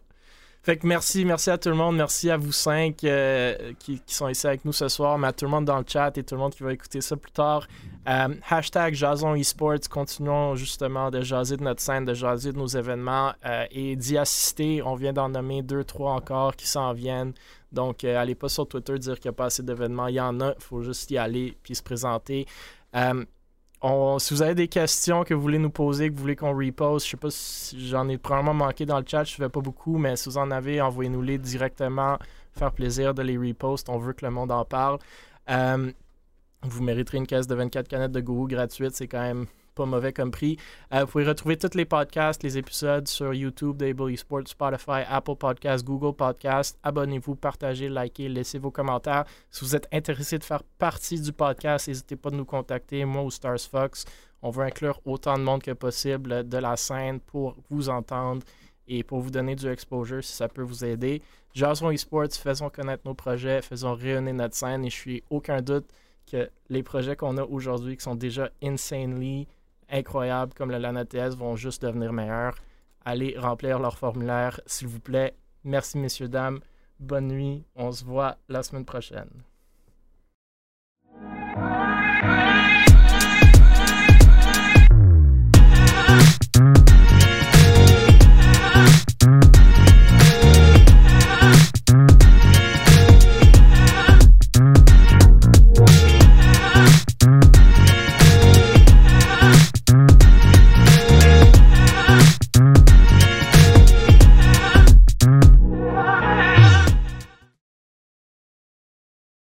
Fait que merci, merci à tout le monde. Merci à vous cinq euh, qui, sont ici avec nous ce soir, mais à tout le monde dans le chat et tout le monde qui va écouter ça plus tard. Euh, hashtag Jason Esports. Continuons justement de jaser de notre scène, de jaser de nos événements euh, et d'y assister. On vient d'en nommer deux, trois encore qui s'en viennent. Donc, allez pas sur Twitter dire qu'il n'y a pas assez d'événements. Il y en a. Il faut juste y aller puis se présenter si vous avez des questions que vous voulez nous poser, que vous voulez qu'on reposte, je sais pas si j'en ai probablement manqué dans le chat, je ne fais pas beaucoup, mais si vous en avez, envoyez-nous-les directement. Faire plaisir de les repost. On veut que le monde en parle. Euh, vous mériterez une caisse de 24 canettes de gourou gratuite. C'est quand même pas mauvais comme prix. Euh, vous pouvez retrouver tous les podcasts, les épisodes sur YouTube, Dable Esports, Spotify, Apple Podcasts, Google Podcasts. Abonnez-vous, partagez, likez, laissez vos commentaires. Si vous êtes intéressé de faire partie du podcast, n'hésitez pas à nous contacter, moi ou Stars Fox. On veut inclure autant de monde que possible de la scène pour vous entendre et pour vous donner du exposure si ça peut vous aider. Jason Esports, faisons connaître nos projets, faisons rayonner notre scène et je suis aucun doute que les projets qu'on a aujourd'hui qui sont déjà insanely incroyables comme le LANATS vont juste devenir meilleurs. Allez remplir leur formulaire, s'il vous plaît. Merci, messieurs, dames. Bonne nuit. On se voit la semaine prochaine.